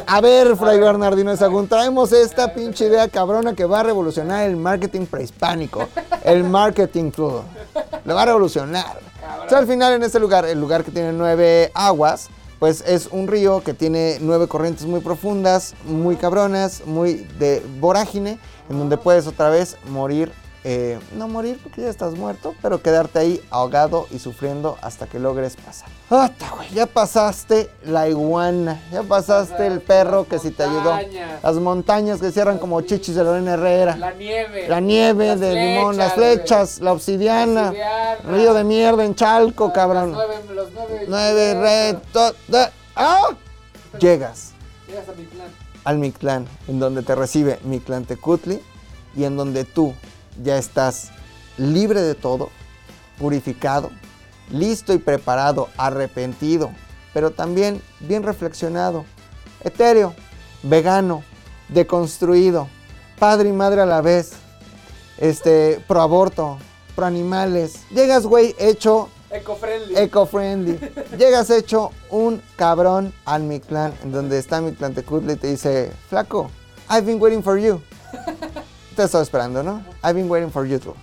A ver, Fray Bernardino Sagún, traemos esta pinche idea cabrona que va a revolucionar el marketing prehispánico. El marketing todo. Lo va a revolucionar. O sea, al final en este lugar, el lugar que tiene nueve aguas, pues es un río que tiene nueve corrientes muy profundas, muy cabronas, muy de vorágine, en donde puedes otra vez morir. Eh, no morir porque ya estás muerto, pero quedarte ahí ahogado y sufriendo hasta que logres pasar. ¡Ata, güey! Ya pasaste la iguana, ya pasaste el perro que sí te ayudó. Las montañas que cierran como chichis de Lorena Herrera. La nieve. La nieve Las de limón, las flechas, la obsidiana, obsidiana. río de mierda en Chalco, cabrón. Los nueve, los nueve. Nueve retos. ¡Ah! Llegas Llegas a mi plan. al Mictlán, en donde te recibe Mictlán Tecutli y en donde tú ya estás libre de todo, purificado, listo y preparado, arrepentido, pero también bien reflexionado, etéreo, vegano, deconstruido, padre y madre a la vez, este, pro aborto, pro animales. Llegas, güey, hecho Eco-friendly. eco-friendly. Llegas hecho un cabrón al Mictlán, en donde está Tecutli y te dice, flaco, I've been waiting for you. Te estaba esperando, ¿no? I've been waiting for you too.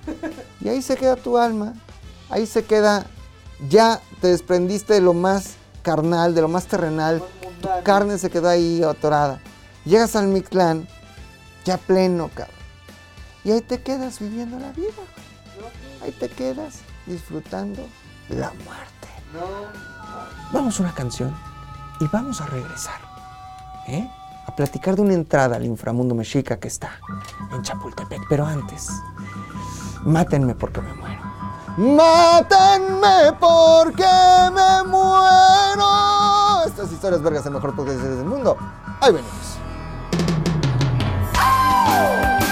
Y ahí se queda tu alma, ahí se queda, ya te desprendiste de lo más carnal, de lo más terrenal, tu carne se quedó ahí atorada. Llegas al Mictlán, ya pleno, cabrón. Y ahí te quedas viviendo la vida. Ahí te quedas disfrutando la muerte. Vamos a una canción y vamos a regresar. ¿eh? A platicar de una entrada al inframundo mexica que está en Chapultepec. Pero antes, mátenme porque me muero. Mátenme porque me muero. Estas historias vergas, el mejor podcast del mundo. Ahí venimos. Cuando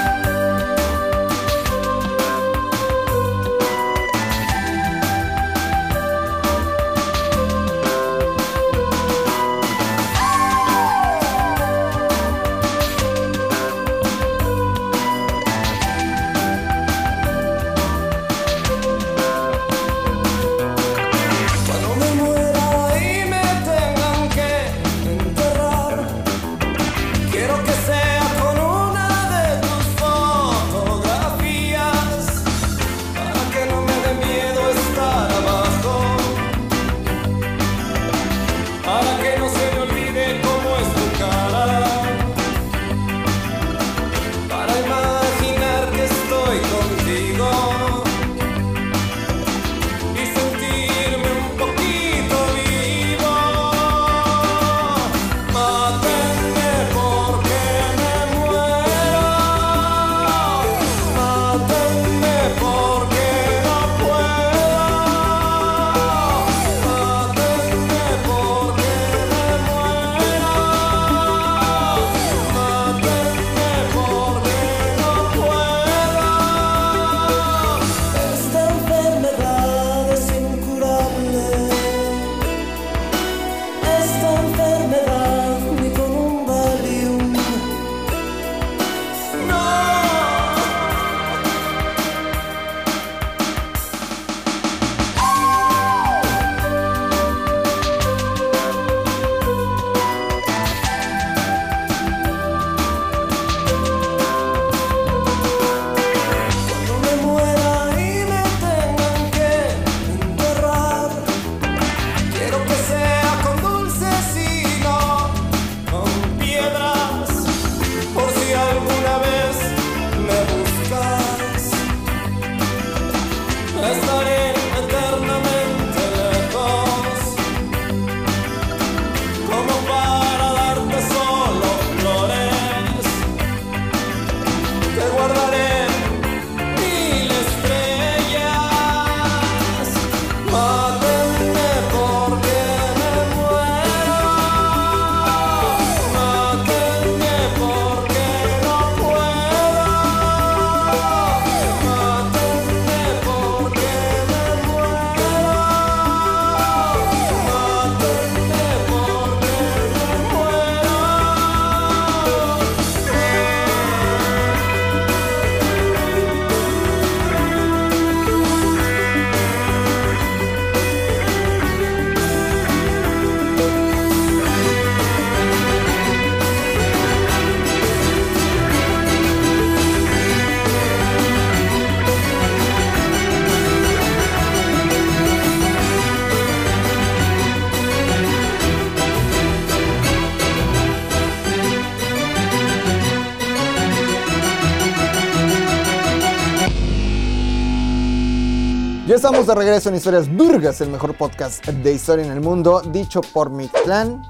estamos de regreso en Historias Burgas, el mejor podcast de historia en el mundo, dicho por mi clan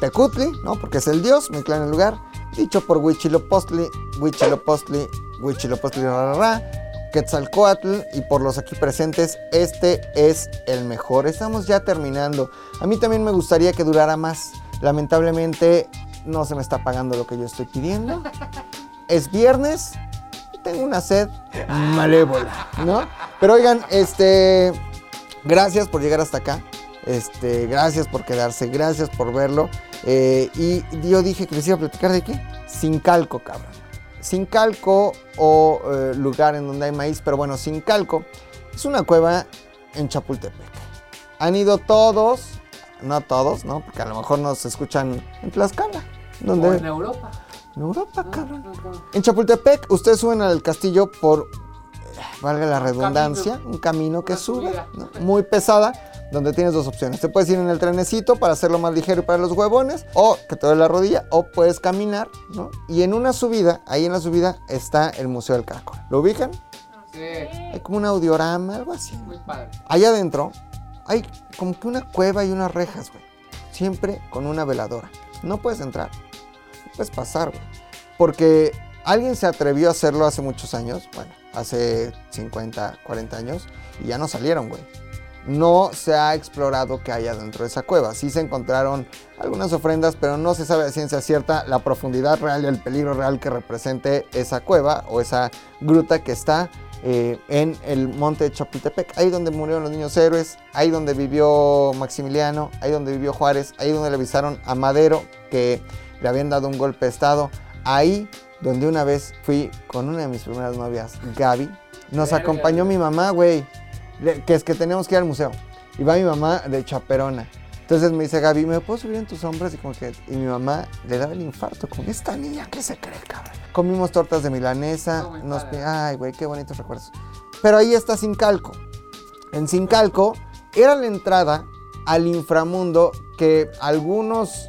Tecutli, ¿no? Porque es el dios, mi clan el lugar. Dicho por Huichilopostli, Huichilopostli, Huichilopostli, ra, ra, ra, Quetzalcoatl y por los aquí presentes, este es el mejor. Estamos ya terminando. A mí también me gustaría que durara más. Lamentablemente no se me está pagando lo que yo estoy pidiendo. Es viernes, tengo una sed malévola, ¿no? Pero oigan, este, gracias por llegar hasta acá. Este, gracias por quedarse, gracias por verlo. Eh, y yo dije que les iba a platicar de qué? Sin calco, cabrón. Sin calco o eh, lugar en donde hay maíz, pero bueno, sin calco es una cueva en Chapultepec. Han ido todos, no todos, ¿no? Porque a lo mejor nos escuchan en Tlaxcala. Donde, O en Europa. en Europa, cabrón. No, no, no. En Chapultepec, ustedes suben al castillo por, valga la redundancia, camino. un camino que sube, muy pesada, donde tienes dos opciones. Te puedes ir en el trenecito para hacerlo más ligero y para los huevones, o que te duele la rodilla, o puedes caminar, ¿no? Y en una subida, ahí en la subida, está el Museo del Caracol. ¿Lo ubican? Sí, Hay como un audiorama, algo así. muy padre. Allá adentro hay como que una cueva y unas rejas, güey. Siempre con una veladora. No puedes entrar. No puedes pasar, güey. Porque alguien se atrevió a hacerlo hace muchos años. Bueno, hace 50, 40 años. Y ya no salieron, güey. No se ha explorado qué hay dentro de esa cueva. Sí se encontraron algunas ofrendas, pero no se sabe a ciencia cierta la profundidad real y el peligro real que represente esa cueva o esa gruta que está eh, en el monte de Chapultepec, ahí donde murieron los niños héroes, ahí donde vivió Maximiliano, ahí donde vivió Juárez, ahí donde le avisaron a Madero que le habían dado un golpe de estado, ahí donde una vez fui con una de mis primeras novias, Gaby, nos Verga, acompañó güey. mi mamá, güey, que es que teníamos que ir al museo, y va mi mamá de chaperona. Entonces me dice Gaby, ¿me puedo subir en tus hombros? Y como que, y mi mamá le daba el infarto con esta niña, ¿qué se cree, cabrón? Comimos tortas de milanesa, No, nos, ay, güey, qué bonitos recuerdos. Pero ahí está Sincalco. En Sincalco era la entrada al inframundo que algunos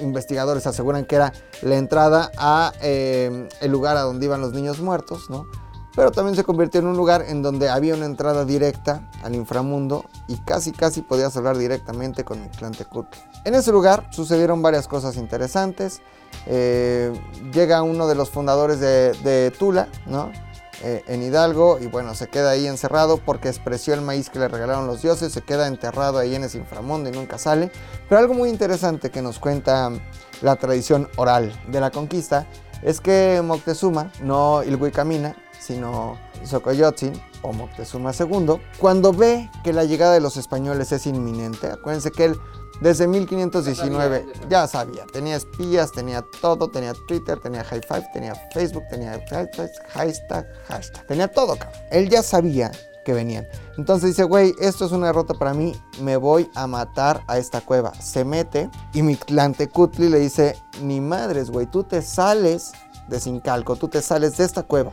investigadores aseguran que era la entrada a eh, el lugar a donde iban los niños muertos, ¿no? Pero también se convirtió en un lugar en donde había una entrada directa al inframundo y casi casi podías hablar directamente con el clan Tecutli. En ese lugar sucedieron varias cosas interesantes. Eh, llega uno de los fundadores de, de Tula, ¿no? Eh, en Hidalgo y bueno, se queda ahí encerrado porque expresió el maíz que le regalaron los dioses, se queda enterrado ahí en ese inframundo y nunca sale. Pero algo muy interesante que nos cuenta la tradición oral de la conquista es que Moctezuma, no Ilhuicamina, sino Xocoyotzin o Moctezuma II, cuando ve que la llegada de los españoles es inminente, acuérdense que él desde 1519 Ya sabía, tenía espías, tenía todo, tenía Twitter, tenía High Five, tenía Facebook, tenía hashtag, hashtag, tenía todo, cabrón. Él ya sabía que venían. Entonces dice, güey, esto es una derrota para mí, me voy a matar a esta cueva. Se mete y mi Tecutli le dice, ni madres, güey, tú te sales de Sincalco, tú te sales de esta cueva,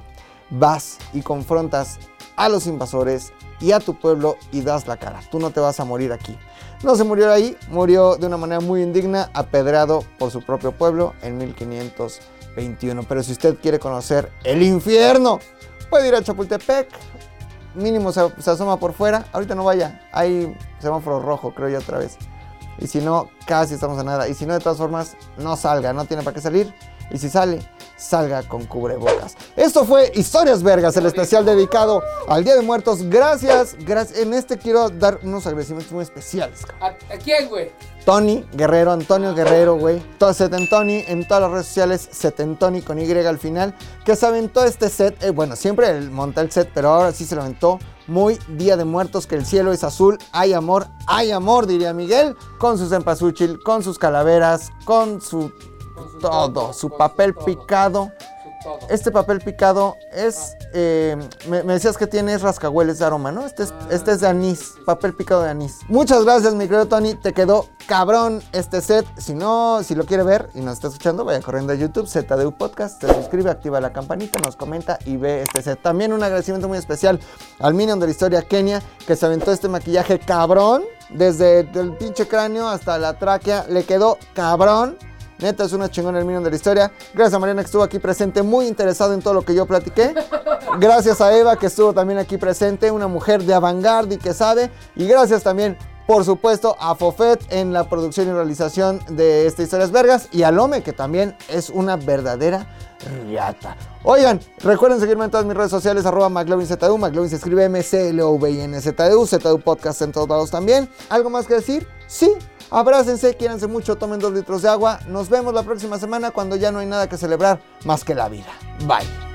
vas y confrontas a los invasores y a tu pueblo y das la cara. Tú no te vas a morir aquí. No se murió ahí, murió de una manera muy indigna, apedreado por su propio pueblo en 1521. Pero si usted quiere conocer el infierno, puede ir a Chapultepec. Mínimo se, asoma por fuera. Ahorita no vaya. Hay semáforo rojo, creo yo otra vez. Y si no, casi estamos a nada. Y si no, de todas formas, no salga. No tiene para qué salir. Y si sale, salga con cubrebocas. Esto fue Historias Vergas, el especial dedicado al Día de Muertos. Gracias, gracias. En este quiero dar unos agradecimientos muy especiales. ¿A, a quién, güey? Tony Guerrero, Antonio Guerrero, güey. Todo Setentoni en todas las redes sociales, Setentoni con Y al final, que se aventó este set. eh, bueno, siempre monta el set, pero ahora sí se lo aventó. Muy Día de Muertos, que el cielo es azul, hay amor, hay amor, diría Miguel, con su cempasúchil, con sus calaveras, Con su todo, su papel picado. Este papel picado es, eh, me, decías que tiene rascahueles de aroma, ¿no? Este es, este es de anís, papel picado de anís. Muchas gracias, mi querido Tony, te quedó cabrón este set. Si no, si lo quiere ver y nos está escuchando, vaya corriendo a YouTube, ZDU Podcast, se suscribe, activa la campanita, nos comenta y ve este set. También un agradecimiento muy especial al Minion de la historia Kenia, que se aventó este maquillaje cabrón, desde el pinche cráneo hasta la tráquea, le quedó cabrón. Neta, es una chingona el Minion de la historia. Gracias a Mariana que estuvo aquí presente, muy interesado en todo lo que yo platiqué. Gracias a Eva que estuvo también aquí presente, una mujer de avant-garde y que sabe. Y gracias también, por supuesto, a Fofet en la producción y realización de esta Historias Vergas. Y a Lome, que también es una verdadera riata. Oigan, recuerden seguirme en todas mis redes sociales, arroba McLovinZDU. McLovin se escribe M-C-L-O-V-I-N-Z-D-U. ZDU Podcast en todos lados también. ¿Algo más que decir? Sí. Abrácense, quiéranse mucho, tomen dos litros de agua. Nos vemos la próxima semana cuando ya no hay nada que celebrar más que la vida. Bye.